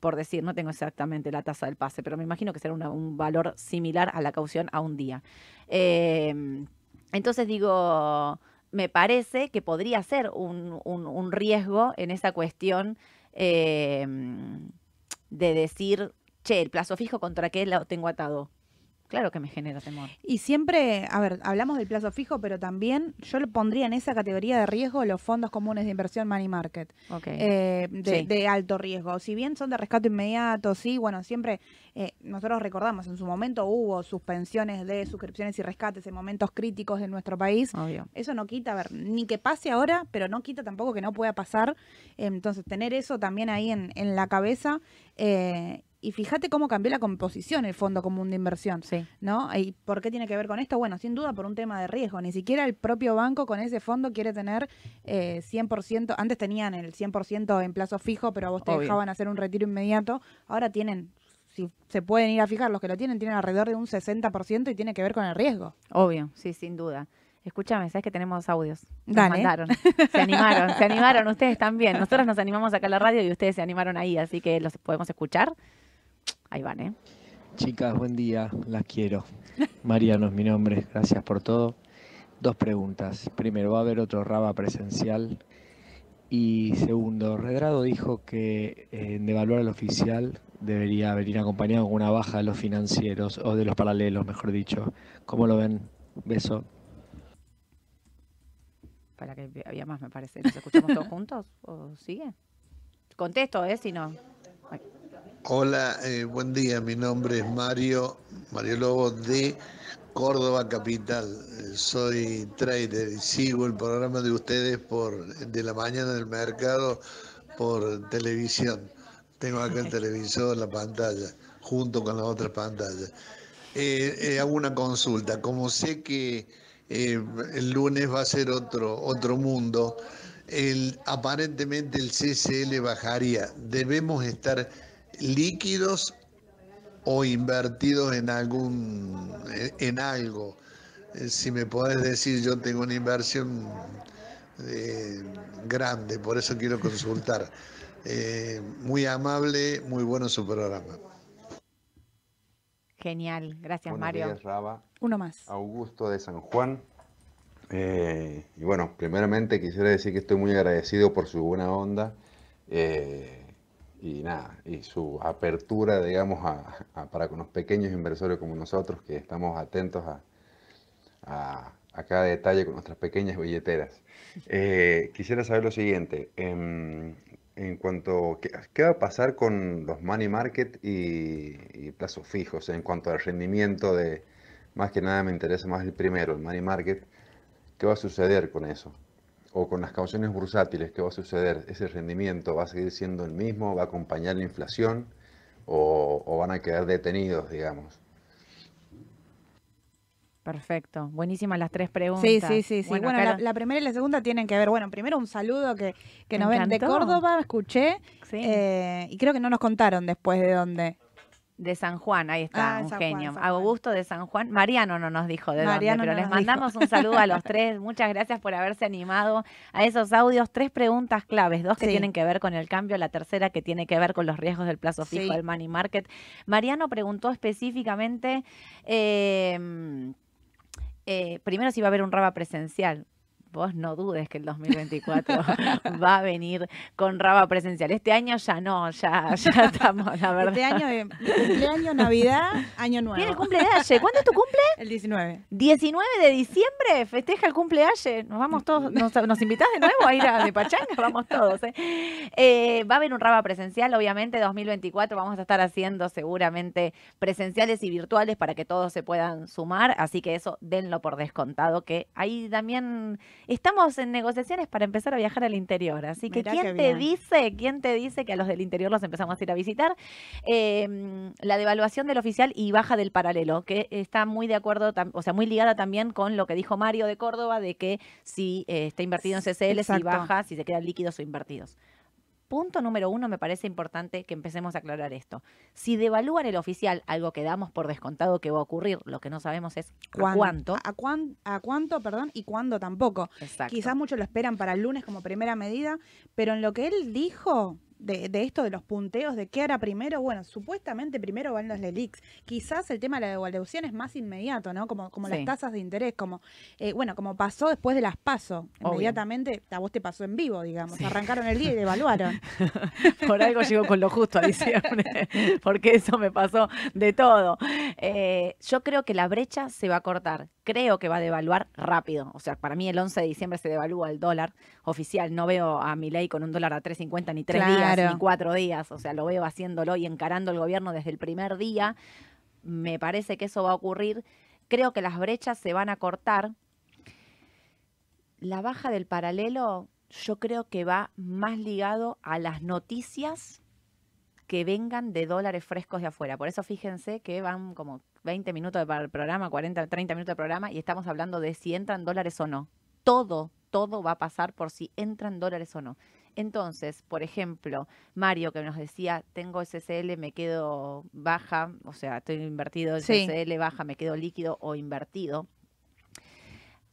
por decir, no tengo exactamente la tasa del pase, pero me imagino que será un valor similar a la caución a un día. Eh, entonces digo, me parece que podría ser un, un- riesgo en esa cuestión eh, de decir, che, el plazo fijo contra qué lo tengo atado. Claro que me genera temor. Y siempre, a ver, hablamos del plazo fijo, pero también yo le pondría en esa categoría de riesgo los fondos comunes de inversión money market, Ok. eh, de, Sí. de alto riesgo. Si bien son de rescate inmediato, sí, bueno, siempre eh, nosotros recordamos, en su momento hubo suspensiones de suscripciones y rescates en momentos críticos de nuestro país. Obvio. Eso no quita, a ver, ni que pase ahora, pero no quita tampoco que no pueda pasar. Entonces, tener eso también ahí en, en la cabeza. eh, y fíjate cómo cambió la composición el Fondo Común de Inversión, Sí. ¿no? ¿Y por qué tiene que ver con esto? Bueno, sin duda por un tema de riesgo. Ni siquiera el propio banco con ese fondo quiere tener eh, 100%, antes tenían el 100% en plazo fijo, pero a vos te Obvio. dejaban hacer un retiro inmediato, ahora tienen... Si se pueden ir a fijar, los que lo tienen tienen alrededor de un 60% y tiene que ver con el riesgo. Obvio, sí, sin duda. Escúchame, sabes que tenemos audios. Nos Dale. mandaron. Se animaron, se animaron ustedes también. Nosotros nos animamos acá a la radio y ustedes se animaron ahí, así que los podemos escuchar. Ahí van, ¿eh? Chicas, buen día, las quiero. Mariano es mi nombre, gracias por todo. Dos preguntas. Primero, ¿va a haber otro Raba presencial? Y segundo, Redrado dijo que eh, en devaluar al oficial debería venir acompañado con una baja de los financieros, o de los paralelos, mejor dicho. ¿Cómo lo ven? Beso. Para que había más, me parece. ¿Nos escuchamos todos juntos? ¿O sigue? Contesto, ¿eh? Si no. Hola, eh, buen día. Mi nombre es Mario, Mario Lobo de Córdoba Capital. Eh, Soy trader y sigo el programa de ustedes por de la mañana del mercado por televisión. Tengo acá el televisor, la pantalla, junto con las otras pantallas. Eh, eh, hago una consulta. Como sé que eh, el lunes va a ser otro, otro mundo, el, aparentemente el CCL bajaría. ¿Debemos estar líquidos o invertidos en algún en algo? Eh, Si me podés decir, yo tengo una inversión eh, grande, por eso quiero consultar. Eh, muy amable, muy bueno su programa. Genial, gracias Buenos Mario. días, Raba. Uno más. Augusto de San Juan. Eh, y bueno, primeramente quisiera decir que estoy muy agradecido por su buena onda eh, y nada, y su apertura, digamos, a- para con los pequeños inversores como nosotros, que estamos atentos a, a- cada detalle con nuestras pequeñas billeteras. Eh, quisiera saber lo siguiente, em, en cuanto, ¿qué, qué va a pasar con los money market y, y plazos fijos en cuanto al rendimiento de, más que nada me interesa más el primero, el money market, ¿qué va a suceder con eso? O con las cauciones bursátiles, ¿qué va a suceder? ¿Ese rendimiento va a seguir siendo el mismo? ¿Va a acompañar la inflación? ¿O, o van a quedar detenidos, digamos? Perfecto. Buenísimas las tres preguntas. Sí, sí, sí, sí. Bueno, la, primera y la segunda tienen que ver. Bueno, primero un saludo que, que nos ven de. Córdoba, escuché, sí, eh, y creo que no nos contaron después de dónde. De San Juan, ahí está, Ah, un San Juan, genio. San Juan. Augusto de San Juan. Mariano no nos dijo de Mariano dónde, pero no les dijo. mandamos un saludo a los tres. Muchas gracias por haberse animado a esos audios. Tres preguntas claves, dos que Sí. tienen que ver con el cambio, la tercera que tiene que ver con los riesgos del plazo fijo Sí. del money market. Mariano preguntó específicamente, eh, eh, primero si va a haber un raba presencial. Vos no dudes que el 2024 va a venir con raba presencial. Este año ya no, ya, ya estamos, la verdad. Este año, de cumpleaños, Navidad, Año Nuevo. Viene el cumpleaños. ¿Cuándo es tu cumple? El 19. 19 de diciembre, festeja el cumpleaños. Nos vamos todos, nos, nos invitás de nuevo a ir a de Pachanga, vamos todos. ¿eh? Eh, va a haber un raba presencial, obviamente, 2024. Vamos a estar haciendo seguramente presenciales y virtuales para que todos se puedan sumar. Así que eso denlo por descontado, que ahí también estamos en negociaciones para empezar a viajar al interior. Así que, Mirá ¿quién te dice, quién te dice que a los del interior los empezamos a ir a visitar? Eh, la devaluación del oficial y baja del paralelo, que está muy de acuerdo, o sea, muy ligada también con lo que dijo Mario de Córdoba, de que si eh, está invertido en CCL, si baja, si se quedan líquidos o invertidos. Punto número uno, me parece importante que empecemos a aclarar esto. Si devalúan el oficial, algo que damos por descontado que va a ocurrir, lo que no sabemos es a ¿Cuán- cuánto. ¿A, cuán- a cuánto, perdón? Y cuándo tampoco. Exacto. Quizás muchos lo esperan para el lunes como primera medida, pero en lo que él dijo de, de esto de los punteos, de qué hará primero, bueno, supuestamente primero van los LELIX. Quizás el tema de la devaluación es más inmediato, ¿no? Como, como Sí. las tasas de interés, como, eh, bueno, como pasó después de las PASO. Inmediatamente, a vos te pasó en vivo, digamos. Sí. Arrancaron el día y devaluaron. Por algo llego con lo justo a diciembre, porque eso me pasó de todo. Eh, yo creo que la brecha se va a cortar. Creo que va a devaluar rápido. O sea, para mí el 11 de diciembre se devalúa el dólar oficial. No veo a mi ley con un dólar a 3.50 ni tres días, Claro. ni cuatro días. O sea, lo veo haciéndolo y encarando el gobierno desde el primer día. Me parece que eso va a ocurrir. Creo que las brechas se van a cortar. La baja del paralelo, yo creo que va más ligado a las noticias que vengan de dólares frescos de afuera. Por eso fíjense que van como 20 minutos para el programa, 40, 30 minutos de programa y estamos hablando de si entran dólares o no. Todo, todo va a pasar por si entran dólares o no. Entonces, por ejemplo, Mario que nos decía, tengo SCL, me quedo baja, o sea, estoy invertido en Sí. SCL, baja, me quedo líquido o invertido.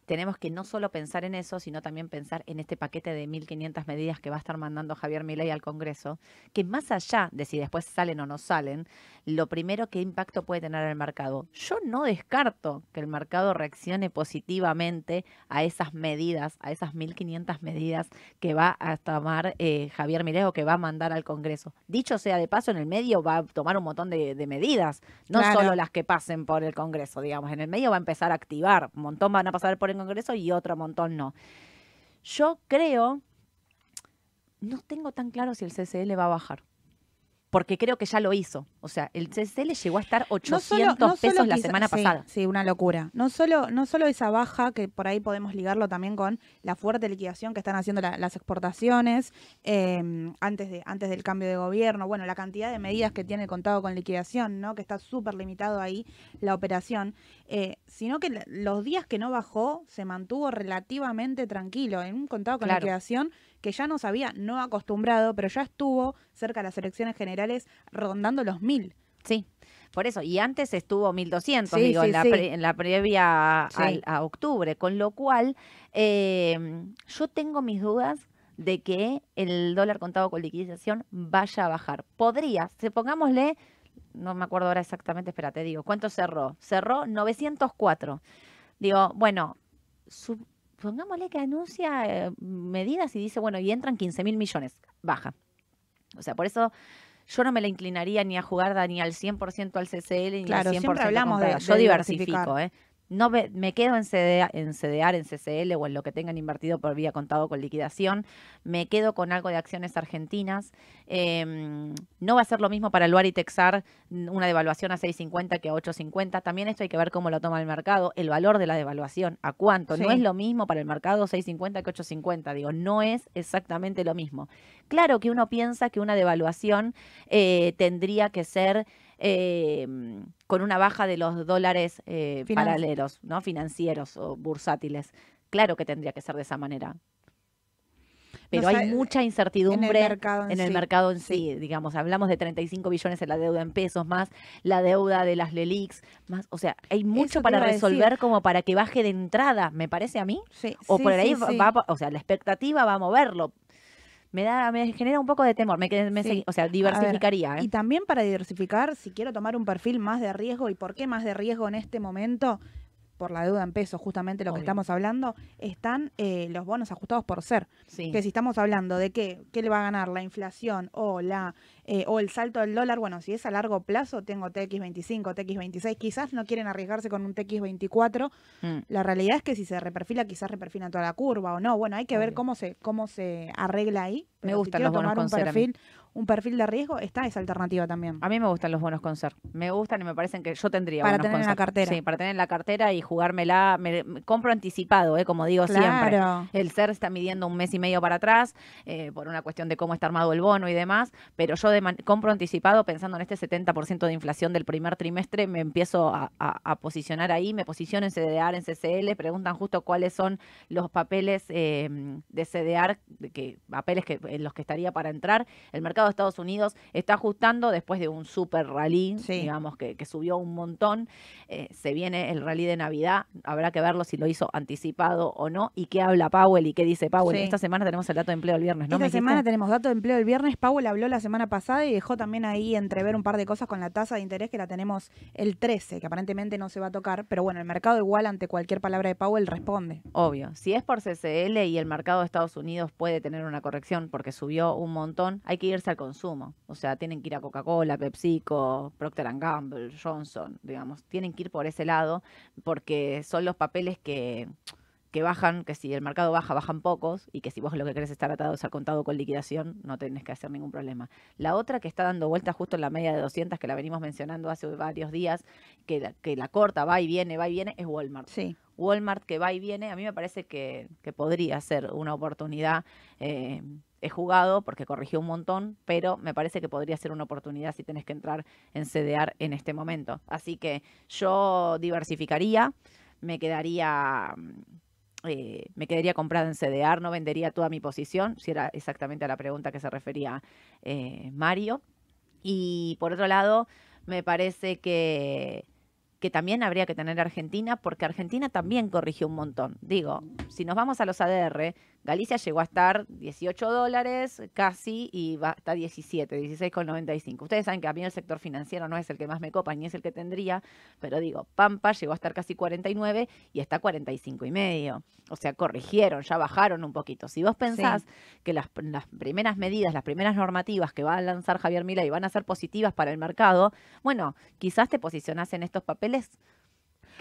Tenemos que no solo pensar en eso, sino también pensar en este paquete de 1.500 medidas que va a estar mandando Javier Milei al Congreso, que más allá de si después salen o no salen, lo primero, ¿qué impacto puede tener en el mercado? Yo no descarto que el mercado reaccione positivamente a esas medidas, a esas 1.500 medidas que va a tomar eh, Javier Milei o que va a mandar al Congreso. Dicho sea de paso, en el medio va a tomar un montón de, de medidas, no Claro. solo las que pasen por el Congreso, digamos. En el medio va a empezar a activar, un montón van a pasar por el Congreso y otro montón no. Yo creo, no tengo tan claro si el CCL va a bajar. Porque creo que ya lo hizo. O sea, el CCL llegó a estar 800 pesos la semana sí, pasada. Sí, una locura. No solo, no solo esa baja, que por ahí podemos ligarlo también con la fuerte liquidación que están haciendo la- las exportaciones eh, antes, de, antes del cambio de gobierno. Bueno, la cantidad de medidas que tiene el contado con liquidación, ¿no? Que está súper limitado ahí la operación. eh, sino que los días que no bajó se mantuvo relativamente tranquilo en un contado con Claro. liquidación que ya nos había no acostumbrado, pero ya estuvo cerca de las elecciones generales rondando los mil. Sí, por eso. Y antes estuvo 1200, Sí, digo, sí, en, la sí. pre- en la previa al- a octubre. Con lo cual, eh, yo tengo mis dudas de que el dólar contado con liquidación vaya a bajar. Podría, se pongámosle, no me acuerdo ahora exactamente, espérate, digo, ¿cuánto cerró? Cerró 904. Digo, bueno, su- pongámosle que anuncia eh, medidas y dice, bueno, y entran 15 mil millones, baja. O sea, por eso yo no me la inclinaría ni a jugar da- ni al 100% al CCL ni Claro, al 100% siempre hablamos de- de Yo diversifico, ¿eh? No me, me quedo en, CDA, en CDR, en CCL o en lo que tengan invertido por vía contado con liquidación. Me quedo con algo de acciones argentinas. Eh, no va a ser lo mismo para el Luar y Texar una devaluación a 6.50 que a 8.50. También esto hay que ver cómo lo toma el mercado, el valor de la devaluación, a cuánto. No es lo mismo para el mercado 6.50 que 8.50. Digo, no es exactamente lo mismo. Claro que uno piensa que una devaluación eh, tendría que ser eh, con una baja de los dólares eh, paralelos, ¿no? financieros o bursátiles. Claro que tendría que ser de esa manera. Pero hay mucha En el incertidumbre mercado en, en el sí. mercado en sí. digamos, hablamos de 35 billones en la deuda en pesos, más la deuda de las LELIX, más, o sea, hay mucho Eso para decir. resolver como para que baje de entrada, me parece a mí, Sí, o por ahí va- o sea, la expectativa va a moverlo. Me da, me genera un poco de temor, me, me Sí. o sea, diversificaría, ¿eh? Y también para diversificar, si quiero tomar un perfil más de riesgo, ¿y por qué más de riesgo en este momento? Por la deuda en pesos, justamente lo que estamos hablando, están eh, los bonos ajustados por ser. Sí. Que si estamos hablando de que, qué le va a ganar la inflación o la eh, o el salto del dólar, bueno, si es a largo plazo, tengo TX25, TX26, quizás no quieren arriesgarse con un TX24. Mm. La realidad es que si se reperfila, quizás reperfilan toda la curva o no. Bueno, hay que ver cómo se, cómo se arregla ahí. Me si quiero los bonos tomar un perfil, un perfil de riesgo, está esa alternativa también. A mí me gustan los bonos con ser. Me gustan y me parecen que yo tendría Para bonos tener en la cartera. Sí, para tener en la cartera y jugármela. Me, me compro anticipado, ¿eh? como digo siempre. El SER está midiendo un mes y medio para atrás eh, por una cuestión de cómo está armado el bono y demás, pero yo de compro anticipado pensando en este 70% de inflación del primer trimestre, me empiezo a, a- a posicionar ahí, me posiciono en CDR, en CCL, preguntan justo cuáles son los papeles eh, de CDR, que, papeles que, en los que estaría para entrar. El mercado de Estados Unidos está ajustando después de un super rally, Sí. digamos, que, que subió un montón. Eh, se viene el rally de Navidad, habrá que verlo si lo hizo anticipado o no, y qué habla Powell y qué dice Powell. Sí. Esta semana tenemos el dato de empleo el viernes, ¿no? Esta semana tenemos dato de empleo el viernes. Powell habló la semana pasada y dejó también ahí entrever un par de cosas con la tasa de interés que la tenemos el 13, que aparentemente no se va a tocar. Pero bueno, el mercado igual ante cualquier palabra de Powell responde. Obvio, si es por CCL y el mercado de Estados Unidos puede tener una corrección porque subió un montón, hay que irse al consumo. O sea, tienen que ir a Coca-Cola, PepsiCo, Procter Gamble, Johnson, digamos, tienen que ir por ese lado porque son los papeles que, que bajan, que si el mercado baja, bajan pocos y que si vos lo que querés estar atado es al contado con liquidación, no tenés que hacer ningún problema. La otra que está dando vuelta justo en la media de 200, que la venimos mencionando hace varios días, que la, que la corta va y viene, va y viene, es Walmart. Sí. Walmart que va y viene, a mí me parece que, que podría ser una oportunidad eh, es jugado porque corrigió un montón, pero me parece que podría ser una oportunidad si tenés que entrar en CDR en este momento. Así que yo diversificaría, me quedaría eh, me quedaría comprada en CDR, no vendería toda mi posición, si era exactamente a la pregunta que se refería eh, Mario. Y por otro lado, me parece que, que también habría que tener Argentina, porque Argentina también corrigió un montón. Digo, si nos vamos a los ADR, Galicia llegó a estar 18 dólares casi y va hasta 17, 16,95. Ustedes saben que a mí el sector financiero no es el que más me copa ni es el que tendría, pero digo, Pampa llegó a estar casi 49 y está 45 y medio. O sea, corrigieron, ya bajaron un poquito. Si vos pensás que las, las, primeras medidas, las primeras normativas que va a lanzar Javier Milei van a ser positivas para el mercado, bueno, quizás te posicionás en estos papeles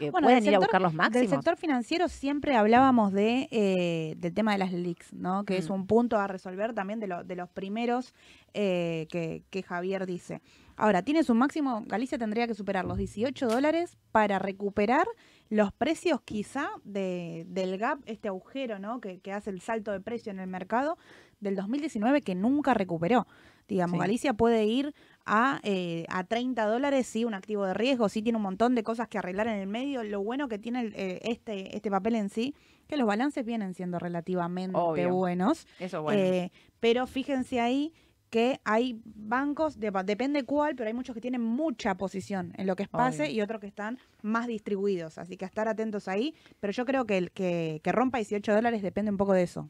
que Bueno, pueden del ir a sector- buscar los Del máximos. sector financiero siempre hablábamos de, eh, del tema de las LELIX, ¿no? que es Mm. un punto a resolver también de, lo- de los primeros eh, que, que Javier dice. Ahora, tiene su máximo, Galicia tendría que superar los 18 dólares para recuperar los precios quizá de, del gap, este agujero ¿no? que, que hace el salto de precio en el mercado del 2019 que nunca recuperó. Digamos, Sí. Galicia puede ir a, eh, a 30 dólares, sí, un activo de riesgo, sí tiene un montón de cosas que arreglar en el medio. Lo bueno que tiene el, eh, este, este papel en sí, que los balances vienen siendo relativamente Obvio. buenos. Eso bueno. Eh, pero fíjense ahí que hay bancos, de- depende cuál, pero hay muchos que tienen mucha posición en lo que es pase Obvio. y otros que están más distribuidos. Así que estar atentos ahí. Pero yo creo que el que, que rompa 18 dólares depende un poco de eso.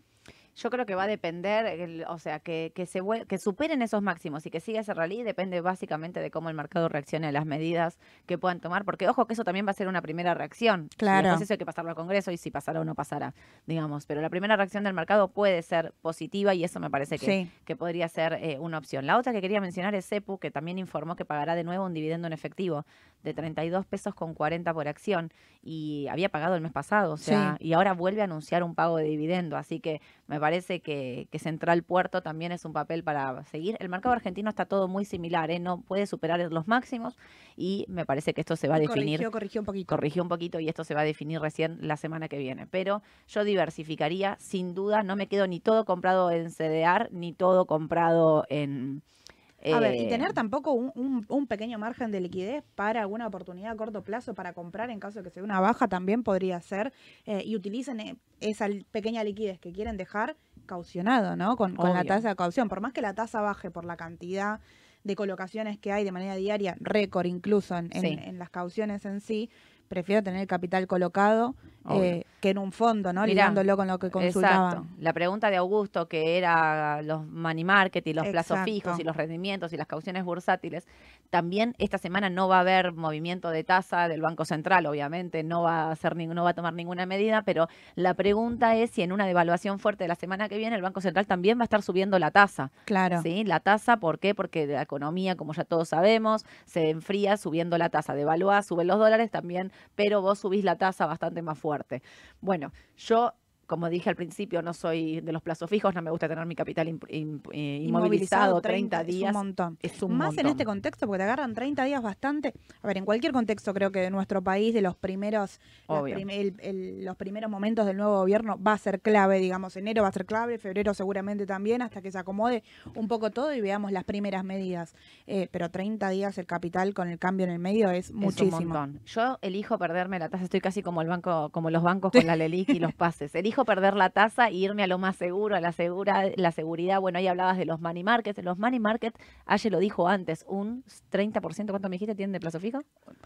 Yo creo que va a depender, el- o sea, que, que, se que superen esos máximos y que siga ese rally depende básicamente de cómo el mercado reaccione a las medidas que puedan tomar, porque ojo que eso también va a ser una primera reacción. Claro. Después eso hay que pasarlo al Congreso y si pasará o no pasará, digamos. Pero la primera reacción del mercado puede ser positiva y eso me parece que, Sí. que podría ser eh, una opción. La otra que quería mencionar es CEPU, que también informó que pagará de nuevo un dividendo en efectivo de 32 pesos con 40 por acción y había pagado el mes pasado, o sea, y ahora vuelve a anunciar un pago de dividendo, así que me parece que, que Central Puerto también es un papel para seguir. El mercado argentino está todo muy similar, ¿eh? no puede superar los máximos y me parece que esto se va a Y definir Corrigió, corrigió un poquito. corrigió un poquito y esto se va a definir recién la semana que viene. Pero yo diversificaría, sin duda, no me quedo ni todo comprado en CDR, ni todo comprado en... A ver, y eh, tener tampoco un, un- un pequeño margen de liquidez para alguna oportunidad a corto plazo para comprar en caso de que se dé una baja también podría ser. eh, y utilicen eh, esa pequeña liquidez que quieren dejar caucionado, ¿no? Con, con la tasa de caución. Por más que la tasa baje por la cantidad de colocaciones que hay de manera diaria, récord incluso en, en- Sí. en las cauciones en sí, prefiero tener el capital colocado eh, que en un fondo, ¿no? Mirá, Ligándolo con lo que consultaban. Exacto. La pregunta de Augusto, que era los money market y los plazos fijos y los rendimientos y las cauciones bursátiles, también esta semana no va a haber movimiento de tasa del Banco Central, obviamente, no va a hacer no va a tomar ninguna medida, pero la pregunta es si en una devaluación fuerte de la semana que viene el Banco Central también va a estar subiendo la tasa. Claro. ¿sí? La tasa, ¿por qué? Porque la economía, como ya todos sabemos, se enfría subiendo la tasa. Devalúa, suben los dólares también, pero vos subís la tasa bastante más fuerte. Bueno, yo, como dije al principio, no soy de los plazos fijos, no me gusta tener mi capital eh, inmovilizado 30 días. Es un montón. Es un Más en este contexto, porque te agarran 30 días bastante. A ver, en cualquier contexto creo que de nuestro país, de los primeros, prim- el- el- los primeros momentos del nuevo gobierno va a ser clave, digamos, enero va a ser clave, febrero seguramente también, hasta que se acomode un poco todo y veamos las primeras medidas. Eh, pero 30 días el capital con el cambio en el medio es Es un muchísimo. montón. Yo elijo perderme la tasa, estoy casi como el banco, como los bancos con la LELIC y los pases. Elijo perder la tasa e irme a lo más seguro, a la segura, la seguridad. Bueno, ahí hablabas de los money markets. Los money market, Aye lo dijo antes, un 30%, ¿cuánto me dijiste tienen de plazo fijo?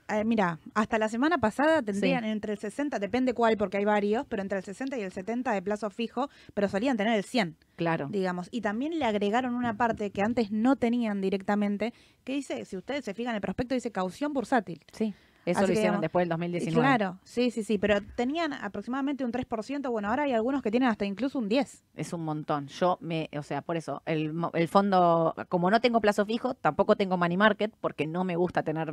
Eh, mira, hasta la semana pasada tendrían entre el 60, depende cuál, porque hay varios, pero entre el 60 y el 70 de plazo fijo, pero solían tener el 100. Claro. digamos. Y también le agregaron una parte que antes no tenían directamente, que dice, si ustedes se fijan en el prospecto, dice caución bursátil. Sí. Eso Así lo hicieron digamos, después del Y 2019. Claro, sí, sí, sí, pero tenían aproximadamente un 3%, bueno, ahora hay algunos que tienen hasta incluso un 10. Es un montón. Yo me, o sea, por eso, el, fondo, como no tengo plazo fijo, tampoco tengo money market, porque no me gusta tener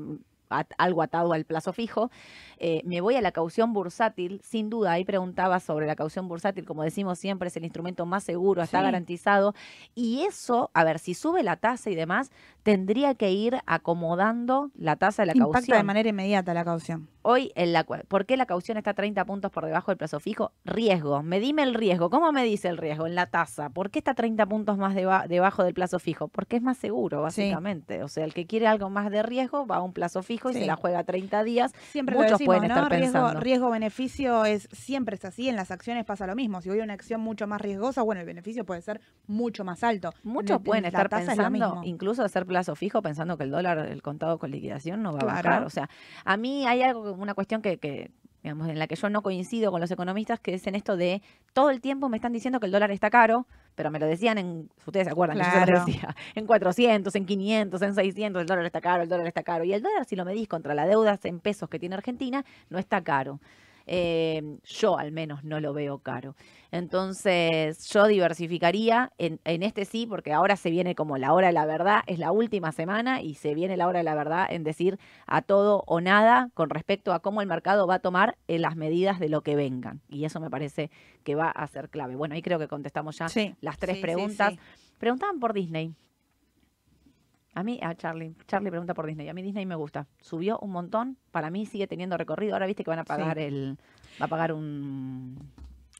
at- algo atado al plazo fijo. eh, me voy a la caución bursátil, sin duda. Ahí preguntaba sobre la caución bursátil, como decimos siempre, es el instrumento más seguro, está Sí. garantizado. Y eso, a ver, si sube la tasa y demás, tendría que ir acomodando la tasa de la Impacta caución. de manera inmediata la caución. Hoy, en la, ¿por qué la caución está 30 puntos por debajo del plazo fijo? Riesgo. Medime el riesgo. ¿Cómo me dice el riesgo? en la tasa, ¿por qué está 30 puntos más deba- debajo del plazo fijo? Porque es más seguro, básicamente. O sea, el que quiere algo más de riesgo va a un plazo fijo y Sí. se la juega 30 días. Siempre Muchos lo decimos, pueden ¿no? estar Riesgo, pensando. riesgo-beneficio es siempre es así. En las acciones pasa lo mismo. Si voy a una acción mucho más riesgosa, bueno, el beneficio puede ser mucho más alto. Muchos En- pueden en estar es pensando, incluso hacer plazo fijo, pensando que el dólar, el contado con liquidación, no va a bajar. O sea, a mí hay algo, una cuestión que, que, digamos, en la que yo no coincido con los economistas, que es en esto de todo el tiempo me están diciendo que el dólar está caro, pero me lo decían en, ustedes se acuerdan, yo se los decía, en 400, en 500, en 600, el dólar está caro, el dólar está caro. Y el dólar, si lo medís contra la deuda en pesos que tiene Argentina, no está caro. Eh, yo al menos no lo veo caro. Entonces yo diversificaría en, en este sí, porque ahora se viene como la hora de la verdad, es la última semana y se viene la hora de la verdad en decir a todo o nada con respecto a cómo el mercado va a tomar eh, las medidas de lo que vengan. Y eso me parece que va a ser clave. Bueno, ahí creo que contestamos ya Sí. las tres sí, preguntas. sí. Preguntaban por Disney. A mí, a Charlie, Charlie pregunta por Disney. A mí Disney me gusta. Subió un montón. Para mí sigue teniendo recorrido. Ahora viste que van a pagar el, va a pagar un,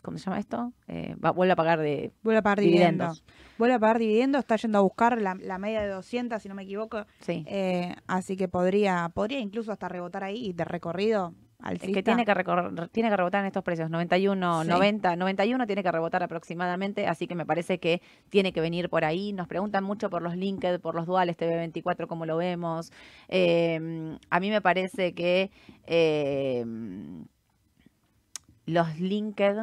¿cómo se llama esto? Eh, va, vuelve a pagar de Vuelve a pagar Dividendos. dividendos. Vuelve a pagar dividendos. Está yendo a buscar la, la media de 200, si no me equivoco. Sí. Eh, así que podría podría incluso hasta rebotar ahí y de recorrido al Es que tiene que, recorrer- tiene que rebotar en estos precios, 91, Sí. 90, 91 tiene que rebotar aproximadamente, así que me parece que tiene que venir por ahí. Nos preguntan mucho por los linked, por los duales TV24, cómo lo vemos. Eh, a mí me parece que eh, los linked,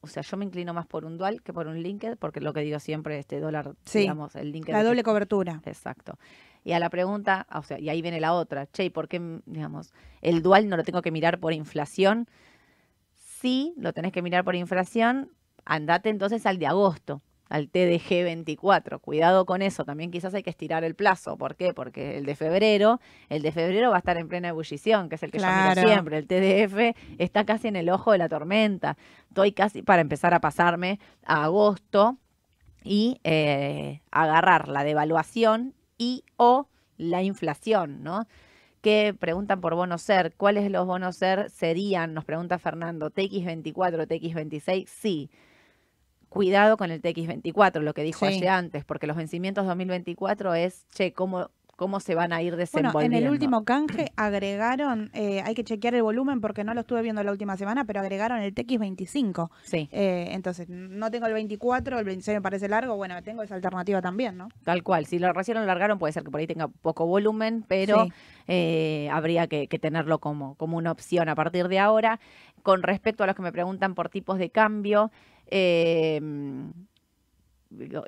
o sea, yo me inclino más por un dual que por un linked, porque lo que digo siempre, este dólar, Sí. digamos, el linked... La doble cobertura. Exacto. Y a la pregunta, o sea, y ahí viene la otra, che, ¿y ¿por qué, digamos, el dual no lo tengo que mirar por inflación? Sí, lo tenés que mirar por inflación, andate entonces al de agosto, al TDG 24. Cuidado con eso, también quizás hay que estirar el plazo. ¿Por qué? Porque el de febrero, el de febrero va a estar en plena ebullición, que es el que yo miro siempre. El TDF está casi en el ojo de la tormenta. Estoy casi para empezar a pasarme a agosto y eh, agarrar la devaluación y o la inflación, ¿no? Que preguntan por bonos ser, ¿cuáles los bonos ser serían? Nos pregunta Fernando, TX24, TX26, sí. Cuidado con el TX24, lo que dijo Sí. ayer antes, porque los vencimientos 2024 es, che, ¿cómo, cómo se van a ir Bueno, desenvolviendo? en el último canje agregaron, eh, hay que chequear el volumen porque no lo estuve viendo la última semana, pero agregaron el TX25. Sí, Eh, entonces, no tengo el 24, el 26 me parece largo, bueno, tengo esa alternativa también, ¿no? tal cual. Si lo recién lo largaron, puede ser que por ahí tenga poco volumen, pero Sí. eh, habría que, que tenerlo como, como una opción a partir de ahora. Con respecto a los que me preguntan por tipos de cambio, eh,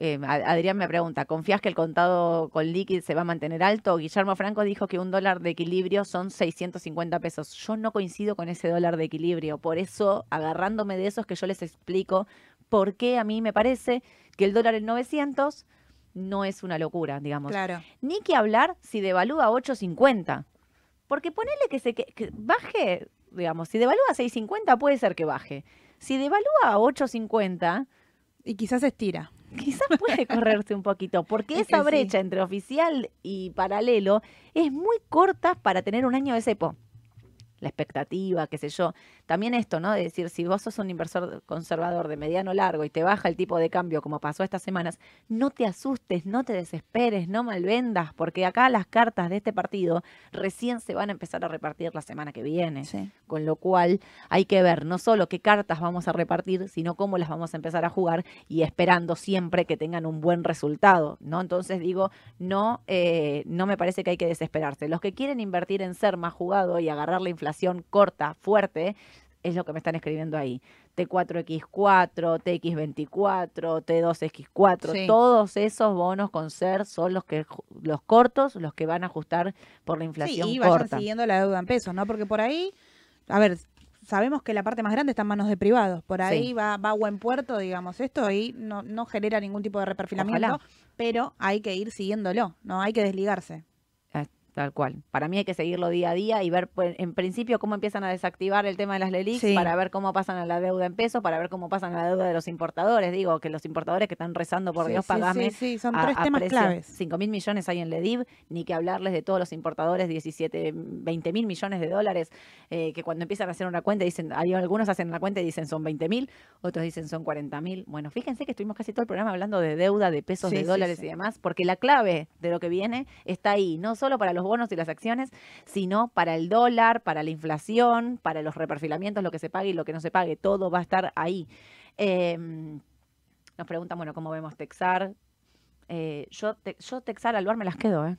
eh, Adrián me pregunta, ¿confías que el contado con líquido se va a mantener alto? Guillermo Franco dijo que un dólar de equilibrio son 650 pesos. Yo no coincido con ese dólar de equilibrio, por eso, agarrándome de eso, es que yo les explico por qué a mí me parece que el dólar en 900 no es una locura, digamos. Claro. Ni que hablar si devalúa a 8.50. Porque ponele que se que, que baje, digamos, si devalúa a 6.50 puede ser que baje. Si devalúa a 8.50, Y quizás estira. Quizás puede correrse un poquito, porque Es esa brecha entre oficial y paralelo es muy corta para tener un año de cepo. La expectativa, qué sé yo. También esto, ¿no? De decir, si vos sos un inversor conservador de mediano largo y te baja el tipo de cambio como pasó estas semanas, no te asustes, no te desesperes, no malvendas, porque acá las cartas de este partido recién se van a empezar a repartir la semana que viene. Sí. Con lo cual hay que ver no solo qué cartas vamos a repartir, sino cómo las vamos a empezar a jugar y esperando siempre que tengan un buen resultado, ¿no? Entonces digo, no, eh, no me parece que hay que desesperarse. Los que quieren invertir en ser más jugado y agarrar la inflación corta, fuerte, es lo que me están escribiendo ahí. T4X4, TX24, T2X4, Sí. todos esos bonos con ser son los que los cortos, los que van a ajustar por la inflación Sí, y vayan corta. siguiendo la deuda en pesos, ¿no? Porque por ahí, a ver, sabemos que la parte más grande está en manos de privados. Por ahí Sí. va, va a buen puerto, digamos, esto y no, no genera ningún tipo de reperfilamiento, Ojalá. pero hay que ir siguiéndolo, ¿no? Hay que desligarse. Tal cual. Para mí hay que seguirlo día a día y ver, pues, en principio, cómo empiezan a desactivar el tema de las LELIX, Sí. para ver cómo pasan a la deuda en pesos, para ver cómo pasan a la deuda de los importadores. Digo, que los importadores que están rezando, por Sí, Dios, sí, pagame. Sí, sí, son a- tres a temas claves. 5 mil millones hay en LEDIV, ni que hablarles de todos los importadores, 17, 20 mil millones de dólares, eh, que cuando empiezan a hacer una cuenta dicen, hay algunos hacen una cuenta y dicen son 20 mil, otros dicen son 40 mil. Bueno, fíjense que estuvimos casi todo el programa hablando de deuda, de pesos, de dólares y demás, porque la clave de lo que viene está ahí, no solo para los bonos y las acciones, sino para el dólar, para la inflación, para los reperfilamientos, lo que se pague y lo que no se pague, todo va a estar ahí. Eh, nos preguntan, bueno, ¿cómo vemos Texar? Eh, yo, te- yo Texar al bar me las quedo, ¿eh?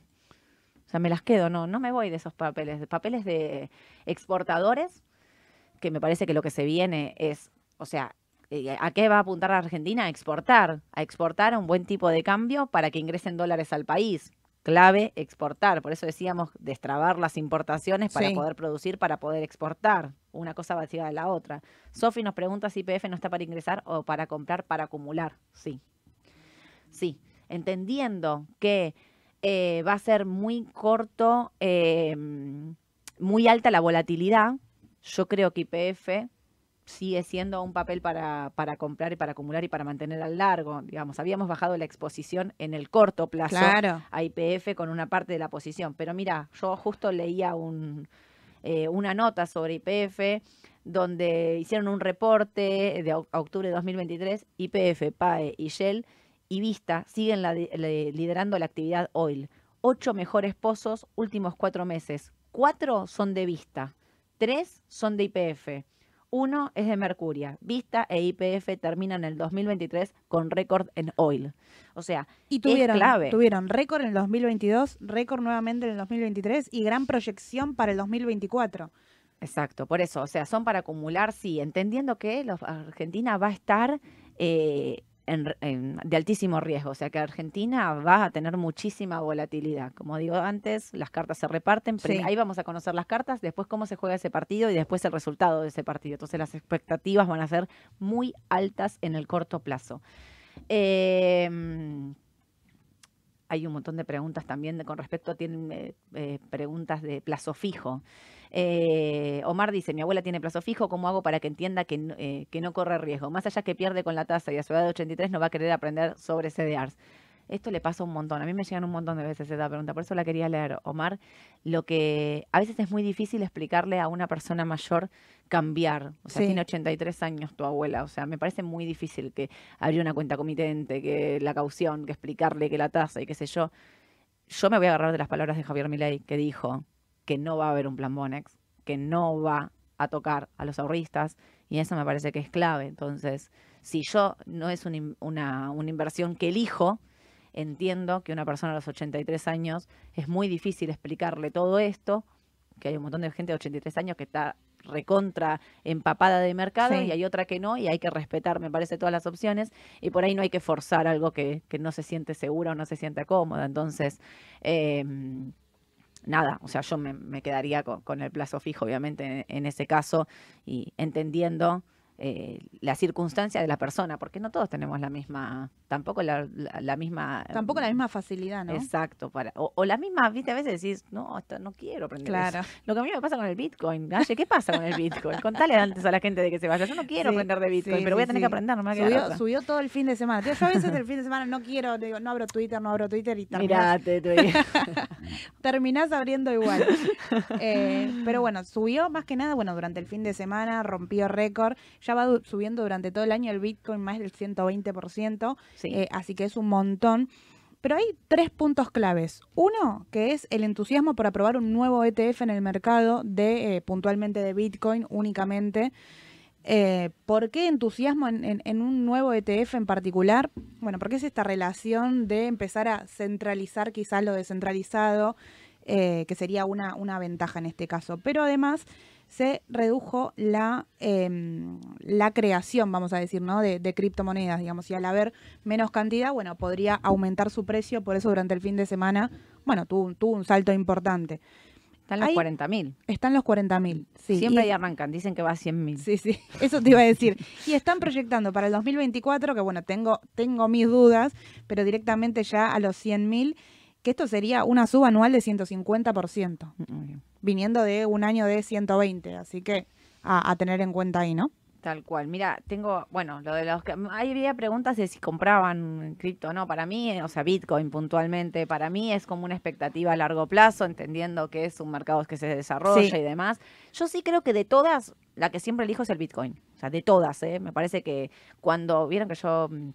O sea, me las quedo, no, no me voy de esos papeles, de papeles de exportadores, que me parece que lo que se viene es, o sea, eh, ¿a qué va a apuntar la Argentina? A exportar, a exportar a un buen tipo de cambio para que ingresen dólares al país. Clave, exportar. Por eso decíamos destrabar las importaciones para Sí. poder producir, para poder exportar. Una cosa va de la otra. Sofi nos pregunta si IPF no está para ingresar o para comprar, para acumular. Sí. Sí. Entendiendo que eh, va a ser muy corto, eh, muy alta la volatilidad, yo creo que IPF sigue siendo un papel para, para comprar y para acumular y para mantener al largo. Digamos, habíamos bajado la exposición en el corto plazo Claro. a IPF con una parte de la posición. Pero mira, yo justo leía un, eh, una nota sobre IPF donde hicieron un reporte de oc- octubre de 2023, IPF, PAE y Shell y Vista siguen la- liderando la actividad oil. Ocho mejores pozos últimos cuatro meses. Cuatro son de Vista, tres son de IPF. Uno es de Mercuria. Vista e IPF terminan el 2023 con récord en oil. O sea, Y tuvieron, clave. tuvieron récord en el 2022, récord nuevamente en el 2023 y gran proyección para el 2024. Exacto, por eso, o sea, son para acumular, sí, entendiendo que los- Argentina va a estar eh, en, en- de altísimo riesgo, o sea que Argentina va a tener muchísima volatilidad. Como digo antes, las cartas se reparten, Sí. ahí vamos a conocer las cartas, después cómo se juega ese partido y después el resultado de ese partido. Entonces las expectativas van a ser muy altas en el corto plazo. Eh, hay un montón de preguntas también de- con respecto a tienen eh, eh, preguntas de plazo fijo. Eh, Omar dice, mi abuela tiene plazo fijo, ¿cómo hago para que entienda que, no- eh, que no corre riesgo? Más allá que pierde con la tasa y a su edad de 83 no va a querer aprender sobre CDRs. Esto le pasa un montón. A mí me llegan un montón de veces esta pregunta, por eso la quería leer, Omar. Lo que a veces es muy difícil explicarle a una persona mayor cambiar. O sea, Sí. tiene 83 años tu abuela. O sea, me parece muy difícil que abrir una cuenta comitente, que la caución, que explicarle que la tasa y qué sé yo. Yo me voy a agarrar de las palabras de Javier Milei, que dijo que no va a haber un plan Bonex, que no va a tocar a los ahorristas, y eso me parece que es clave. Entonces, si yo no es un una, una inversión que elijo, entiendo que una persona a los 83 años es muy difícil explicarle todo esto, que hay un montón de gente de 83 años que está recontra empapada de mercado Sí. y hay otra que no y hay que respetar, me parece, todas las opciones y por ahí no hay que forzar algo que, que no se siente segura o no se siente cómoda. Entonces, eh, nada, o sea, yo me, me quedaría con, con el plazo fijo, obviamente, en, en ese caso y entendiendo eh, la circunstancia de la persona, porque no todos tenemos la misma, tampoco la, la- la misma... Tampoco la misma facilidad, ¿no? Exacto, para, o, o la misma, viste, a veces decís, no, esto no quiero aprender eso. Claro. Lo que a mí me pasa con el Bitcoin. Galle, ¿qué pasa con el Bitcoin? Contale antes a la gente de que se vaya. Yo no quiero Sí, aprender de Bitcoin, sí, pero voy a tener sí. que aprender, no me Subió, subió todo el fin de semana. Tío, Yo a veces el fin de semana no quiero, digo, no abro Twitter, no abro Twitter y terminás, Mirate, terminás abriendo igual. Eh, pero bueno, subió más que nada, bueno, durante el fin de semana, rompió récord. Ya va subiendo durante todo el año el Bitcoin más del 120%. Sí. Eh, así que es un montón. Pero hay tres puntos claves. Uno, que es el entusiasmo por aprobar un nuevo ETF en el mercado de eh, puntualmente de Bitcoin únicamente. Eh, ¿Por qué entusiasmo en, en- en un nuevo ETF en particular? Bueno, porque es esta relación de empezar a centralizar quizás lo descentralizado, eh, que sería una, una ventaja en este caso. Pero además se redujo la, em, la creación, vamos a decir, ¿no? de, de criptomonedas, digamos, y al haber menos cantidad, bueno, podría aumentar su precio, por eso durante el fin de semana, bueno, tuvo, un- tuvo un salto importante. Están los hay- 40.000. Están los 40.000, sí. Siempre y- ahí arrancan, dicen que va a 100.000. Sí, sí, eso te iba a decir. Y están proyectando para el 2024, que bueno, tengo, tengo mis dudas, pero directamente ya a los 100.000, que esto sería una suba anual de 150%, Mm, viniendo de un año de 120, así que a, a tener en cuenta ahí, ¿no? Tal cual. Mira, tengo, bueno, lo de los que ahí había preguntas de si compraban cripto o no. Para mí, o sea, Bitcoin puntualmente, para mí es como una expectativa a largo plazo, entendiendo que es un mercado que se desarrolla Sí. y demás. Yo sí creo que de todas, la que siempre elijo es el Bitcoin. O sea, de todas, ¿eh? Me parece que cuando vieron que yo, mm,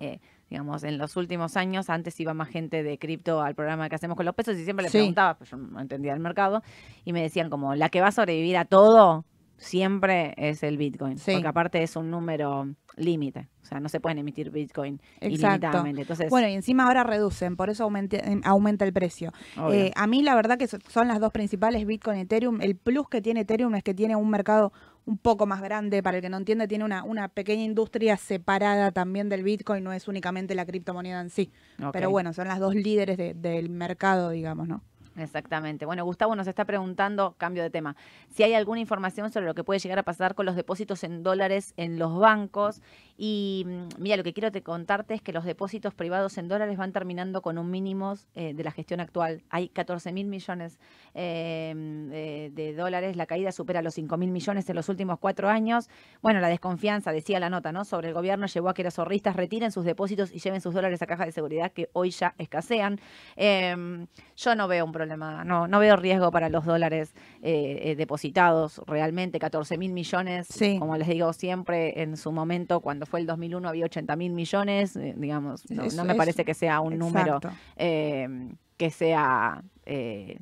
eh, digamos, en los últimos años, antes iba más gente de cripto al programa que hacemos con los pesos y siempre le Sí. preguntaba, pues yo no entendía el mercado, y me decían como, la que va a sobrevivir a todo siempre es el Bitcoin. Sí. Porque aparte es un número límite. O sea, no se pueden emitir Bitcoin Exacto. ilimitadamente. Entonces, Bueno, y encima ahora reducen, por eso aumente- em, aumenta el precio. Eh, a mí la verdad que so- son las dos principales, Bitcoin y Ethereum. El plus que tiene Ethereum es que tiene un mercado un poco más grande, para el que no entiende, tiene una, una pequeña industria separada también del Bitcoin, no es únicamente la criptomoneda en sí. Pero bueno, son las dos líderes de- del mercado, digamos, ¿no? Exactamente. Bueno, Gustavo nos está preguntando, cambio de tema, si hay alguna información sobre lo que puede llegar a pasar con los depósitos en dólares en los bancos. Y mm, mira, lo que quiero te contarte es que los depósitos privados en dólares van terminando con un mínimo eh, de la gestión actual. Hay 14 mil millones eh, eh, de dólares, la caída supera los 5 mil millones en los últimos cuatro años. Bueno, la desconfianza, decía la nota, ¿no? Sobre el gobierno llevó a que los ahorristas retiren sus depósitos y lleven sus dólares a caja de seguridad que hoy ya escasean. Em, yo no veo un problema, no, no veo riesgo para los dólares eh, eh, depositados realmente, 14 mil millones, Sí. como les digo siempre, en su momento, cuando fue el 2001 había 80 mil millones, eh, digamos, no, Eso no me parece que sea un número Exacto. eh, que sea eh,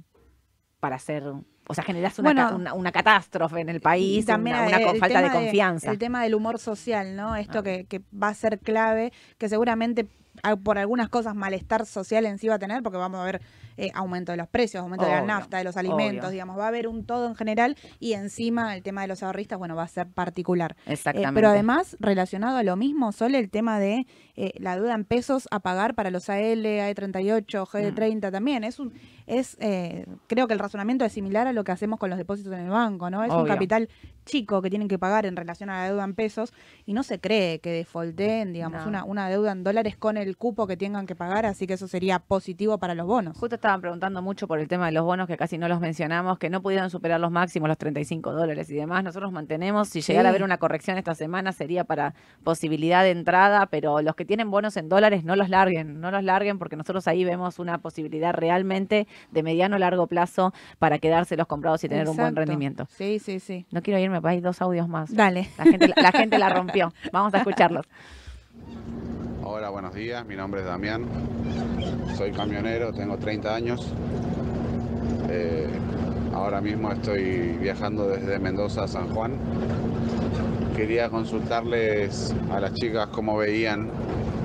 para hacer, o sea, generas una, Bueno, ca- una, una catástrofe en el país, también una, una falta de confianza. el tema del humor social, ¿no? Esto Ah. que, que va a ser clave, que seguramente por algunas cosas malestar social en sí va a tener, porque vamos a ver eh, aumento de los precios, aumento de la nafta, de los alimentos, obvio. digamos, va a haber un todo en general y encima el tema de los ahorristas, bueno, va a ser particular. Eh, Exactamente. pero además, relacionado a lo mismo, solo el tema de eh, la deuda en pesos a pagar para los AL, AE38, GD30 también. Es un, es eh, creo que el razonamiento es similar a lo que hacemos con los depósitos en el banco, ¿no? Es un capital chico que tienen que pagar en relación a la deuda en pesos y no se cree que defaulten, digamos, No. una, una deuda en dólares con el cupo que tengan que pagar, así que eso sería positivo para los bonos. Justo estaban preguntando mucho por el tema de los bonos, que casi no los mencionamos, que no pudieron superar los máximos, los 35 dólares y demás. Nosotros mantenemos, si llegara a haber una corrección esta semana, sería para posibilidad de entrada, pero los que tienen bonos en dólares no los larguen, no los larguen, porque nosotros ahí vemos una posibilidad realmente de mediano a largo plazo para quedárselos comprados y tener un buen rendimiento. Sí, sí, sí. No quiero irme, hay dos audios más. Dale. La gente, la gente la rompió. Vamos a escucharlos. Hola, buenos días. Mi nombre es Damián. Soy camionero, tengo 30 años. Eh, ahora mismo estoy viajando desde Mendoza a San Juan. Quería consultarles a las chicas cómo veían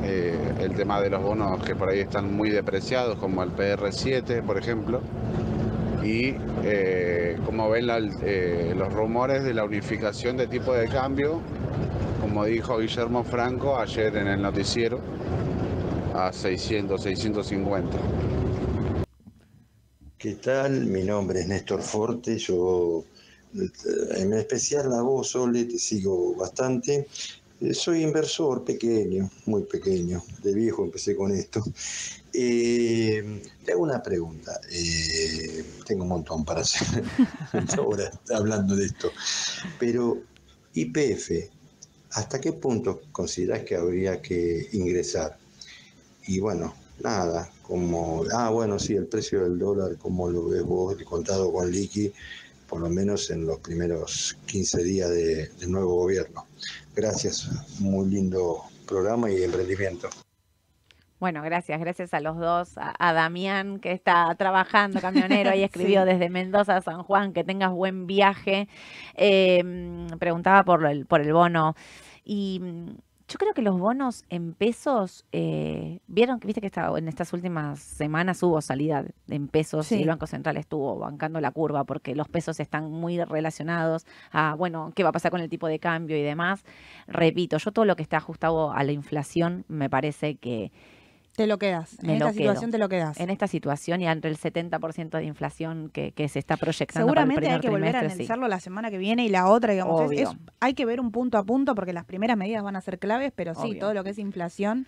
eh, el tema de los bonos que por ahí están muy depreciados, como el PR7, por ejemplo. Y eh, cómo ven eh, los rumores de la unificación de tipo de cambio como dijo Guillermo Franco ayer en el noticiero, a 600, 650. ¿Qué tal? Mi nombre es Néstor Forte, yo en especial a vos, Sole, te sigo bastante. Eh, Soy inversor pequeño, muy pequeño, de viejo empecé con esto. Eh, te hago una pregunta, eh, tengo un montón para hacer ahora hablando de esto, pero IPF, ¿hasta qué punto considerás que habría que ingresar? Y bueno, nada, como, ah, bueno, sí, el precio del dólar, como lo ves vos, contado con liqui, por lo menos en los primeros 15 días de- del nuevo gobierno. Gracias, muy lindo programa y emprendimiento. Bueno, gracias, gracias a los dos, a, a Damián que está trabajando, camionero, y escribió Sí. desde Mendoza a San Juan, que tengas buen viaje. Eh, preguntaba por el, por el bono. Y yo creo que los bonos en pesos, eh, vieron que viste que esta- en estas últimas semanas hubo salida en pesos y el Banco Central estuvo bancando la curva porque los pesos están muy relacionados a, bueno, qué va a pasar con el tipo de cambio y demás. Repito, yo todo lo que está ajustado a la inflación me parece que Te lo quedas. En Me esta situación quedo. te lo quedas. en esta situación y entre el 70% de inflación que, que se está proyectando para el Seguramente hay que volver a sí. analizarlo la semana que viene y la otra, digamos. es- hay que ver un punto a punto porque las primeras medidas van a ser claves, pero sí, Obvio. todo lo que es inflación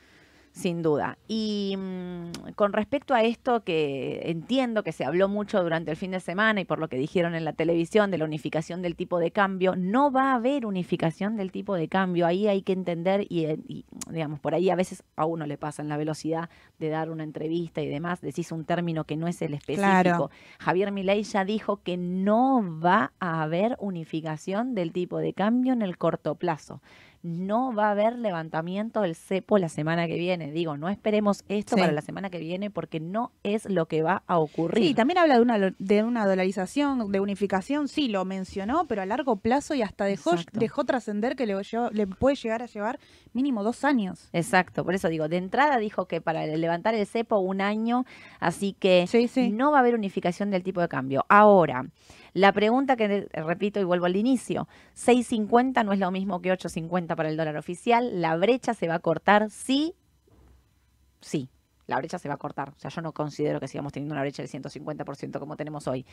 Sin duda. Y mm, con respecto a esto que entiendo que se habló mucho durante el fin de semana y por lo que dijeron en la televisión de la unificación del tipo de cambio, no va a haber unificación del tipo de cambio. Ahí hay que entender y, eh, y, digamos, por ahí a veces a uno le pasa en la velocidad de dar una entrevista y demás, decís un término que no es el específico. Claro. Javier Milei ya dijo que no va a haber unificación del tipo de cambio en el corto plazo no va a haber levantamiento del cepo la semana que viene. Digo, no esperemos esto Sí. para la semana que viene porque no es lo que va a ocurrir. Sí, también habla de una, de una dolarización, de unificación, sí, lo mencionó, pero a largo plazo y hasta dejó, Exacto. dejó trascender que le, puede llegar a llevar mínimo dos años. Exacto, por eso digo, de entrada dijo que para levantar el cepo un año, así que Sí, sí. no va a haber unificación del tipo de cambio. Ahora, la pregunta que eh, repito y vuelvo al inicio, 6.50 no es lo mismo que 8.50 para el dólar oficial, la brecha se va a cortar sí, sí. La brecha se va a cortar. O sea, yo no considero que sigamos teniendo una brecha del 150% como tenemos hoy.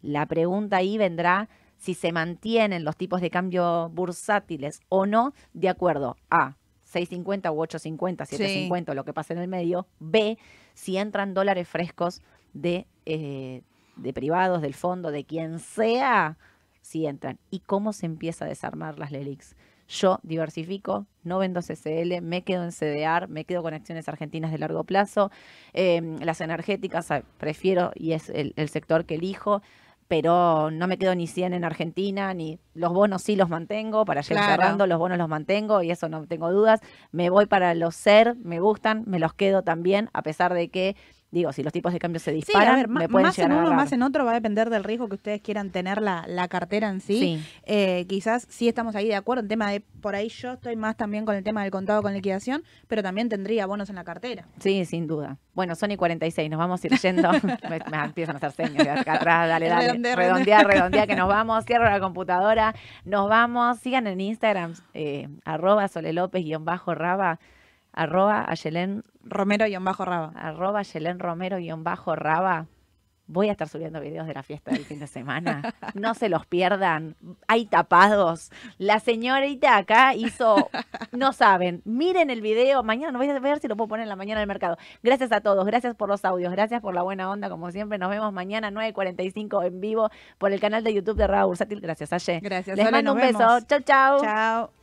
La pregunta ahí vendrá si se mantienen los tipos de cambio bursátiles o no, de acuerdo a 6.50 u 8.50, 7.50, lo que pase en el medio. B, si entran dólares frescos de, eh, de privados, del fondo, de quien sea, si entran. ¿Y cómo se empieza a desarmar las LELIX? Yo diversifico, no vendo CCL, me quedo en CDR, me quedo con acciones argentinas de largo plazo. Eh, las energéticas ah, prefiero y es el, el sector que elijo, pero no me quedo ni 100 en Argentina, ni los bonos sí los mantengo, para llegar Claro. cerrando, los bonos los mantengo y eso no tengo dudas. Me voy para los SER, me gustan, me los quedo también, a pesar de que, digo, si los tipos de cambio se Sí, disparan, a ver, ma- me pueden más llegar en a uno, más en otro va a depender del riesgo que ustedes quieran tener la, la cartera en sí. Sí. Eh, quizás sí estamos ahí de acuerdo en tema de, por ahí yo estoy más también con el tema del contado con liquidación, pero también tendría bonos en la cartera. Sí, sin duda. Bueno, Sony 46, nos vamos a ir yendo. me, me empiezan a hacer señas de acá atrás, dale, dale. Redondea, redondea, redondea, que nos vamos. Cierro la computadora, nos vamos. Sigan en Instagram, eh, arroba Sole Arroba Ayelen, Romero y bajo raba. arroba Ayelen Romero guion bajo Raba. Voy a estar subiendo videos de la fiesta del fin de semana. No se los pierdan. Hay tapados. La señorita acá hizo, no saben, miren el video. Mañana voy a ver si lo puedo poner en la mañana del mercado. Gracias a todos, gracias por los audios, gracias por la buena onda, como siempre. Nos vemos mañana 9.45 en vivo por el canal de YouTube de Raba Bursátil. Gracias, Aye. Gracias, Les mando un beso. Chau, chau. Chao.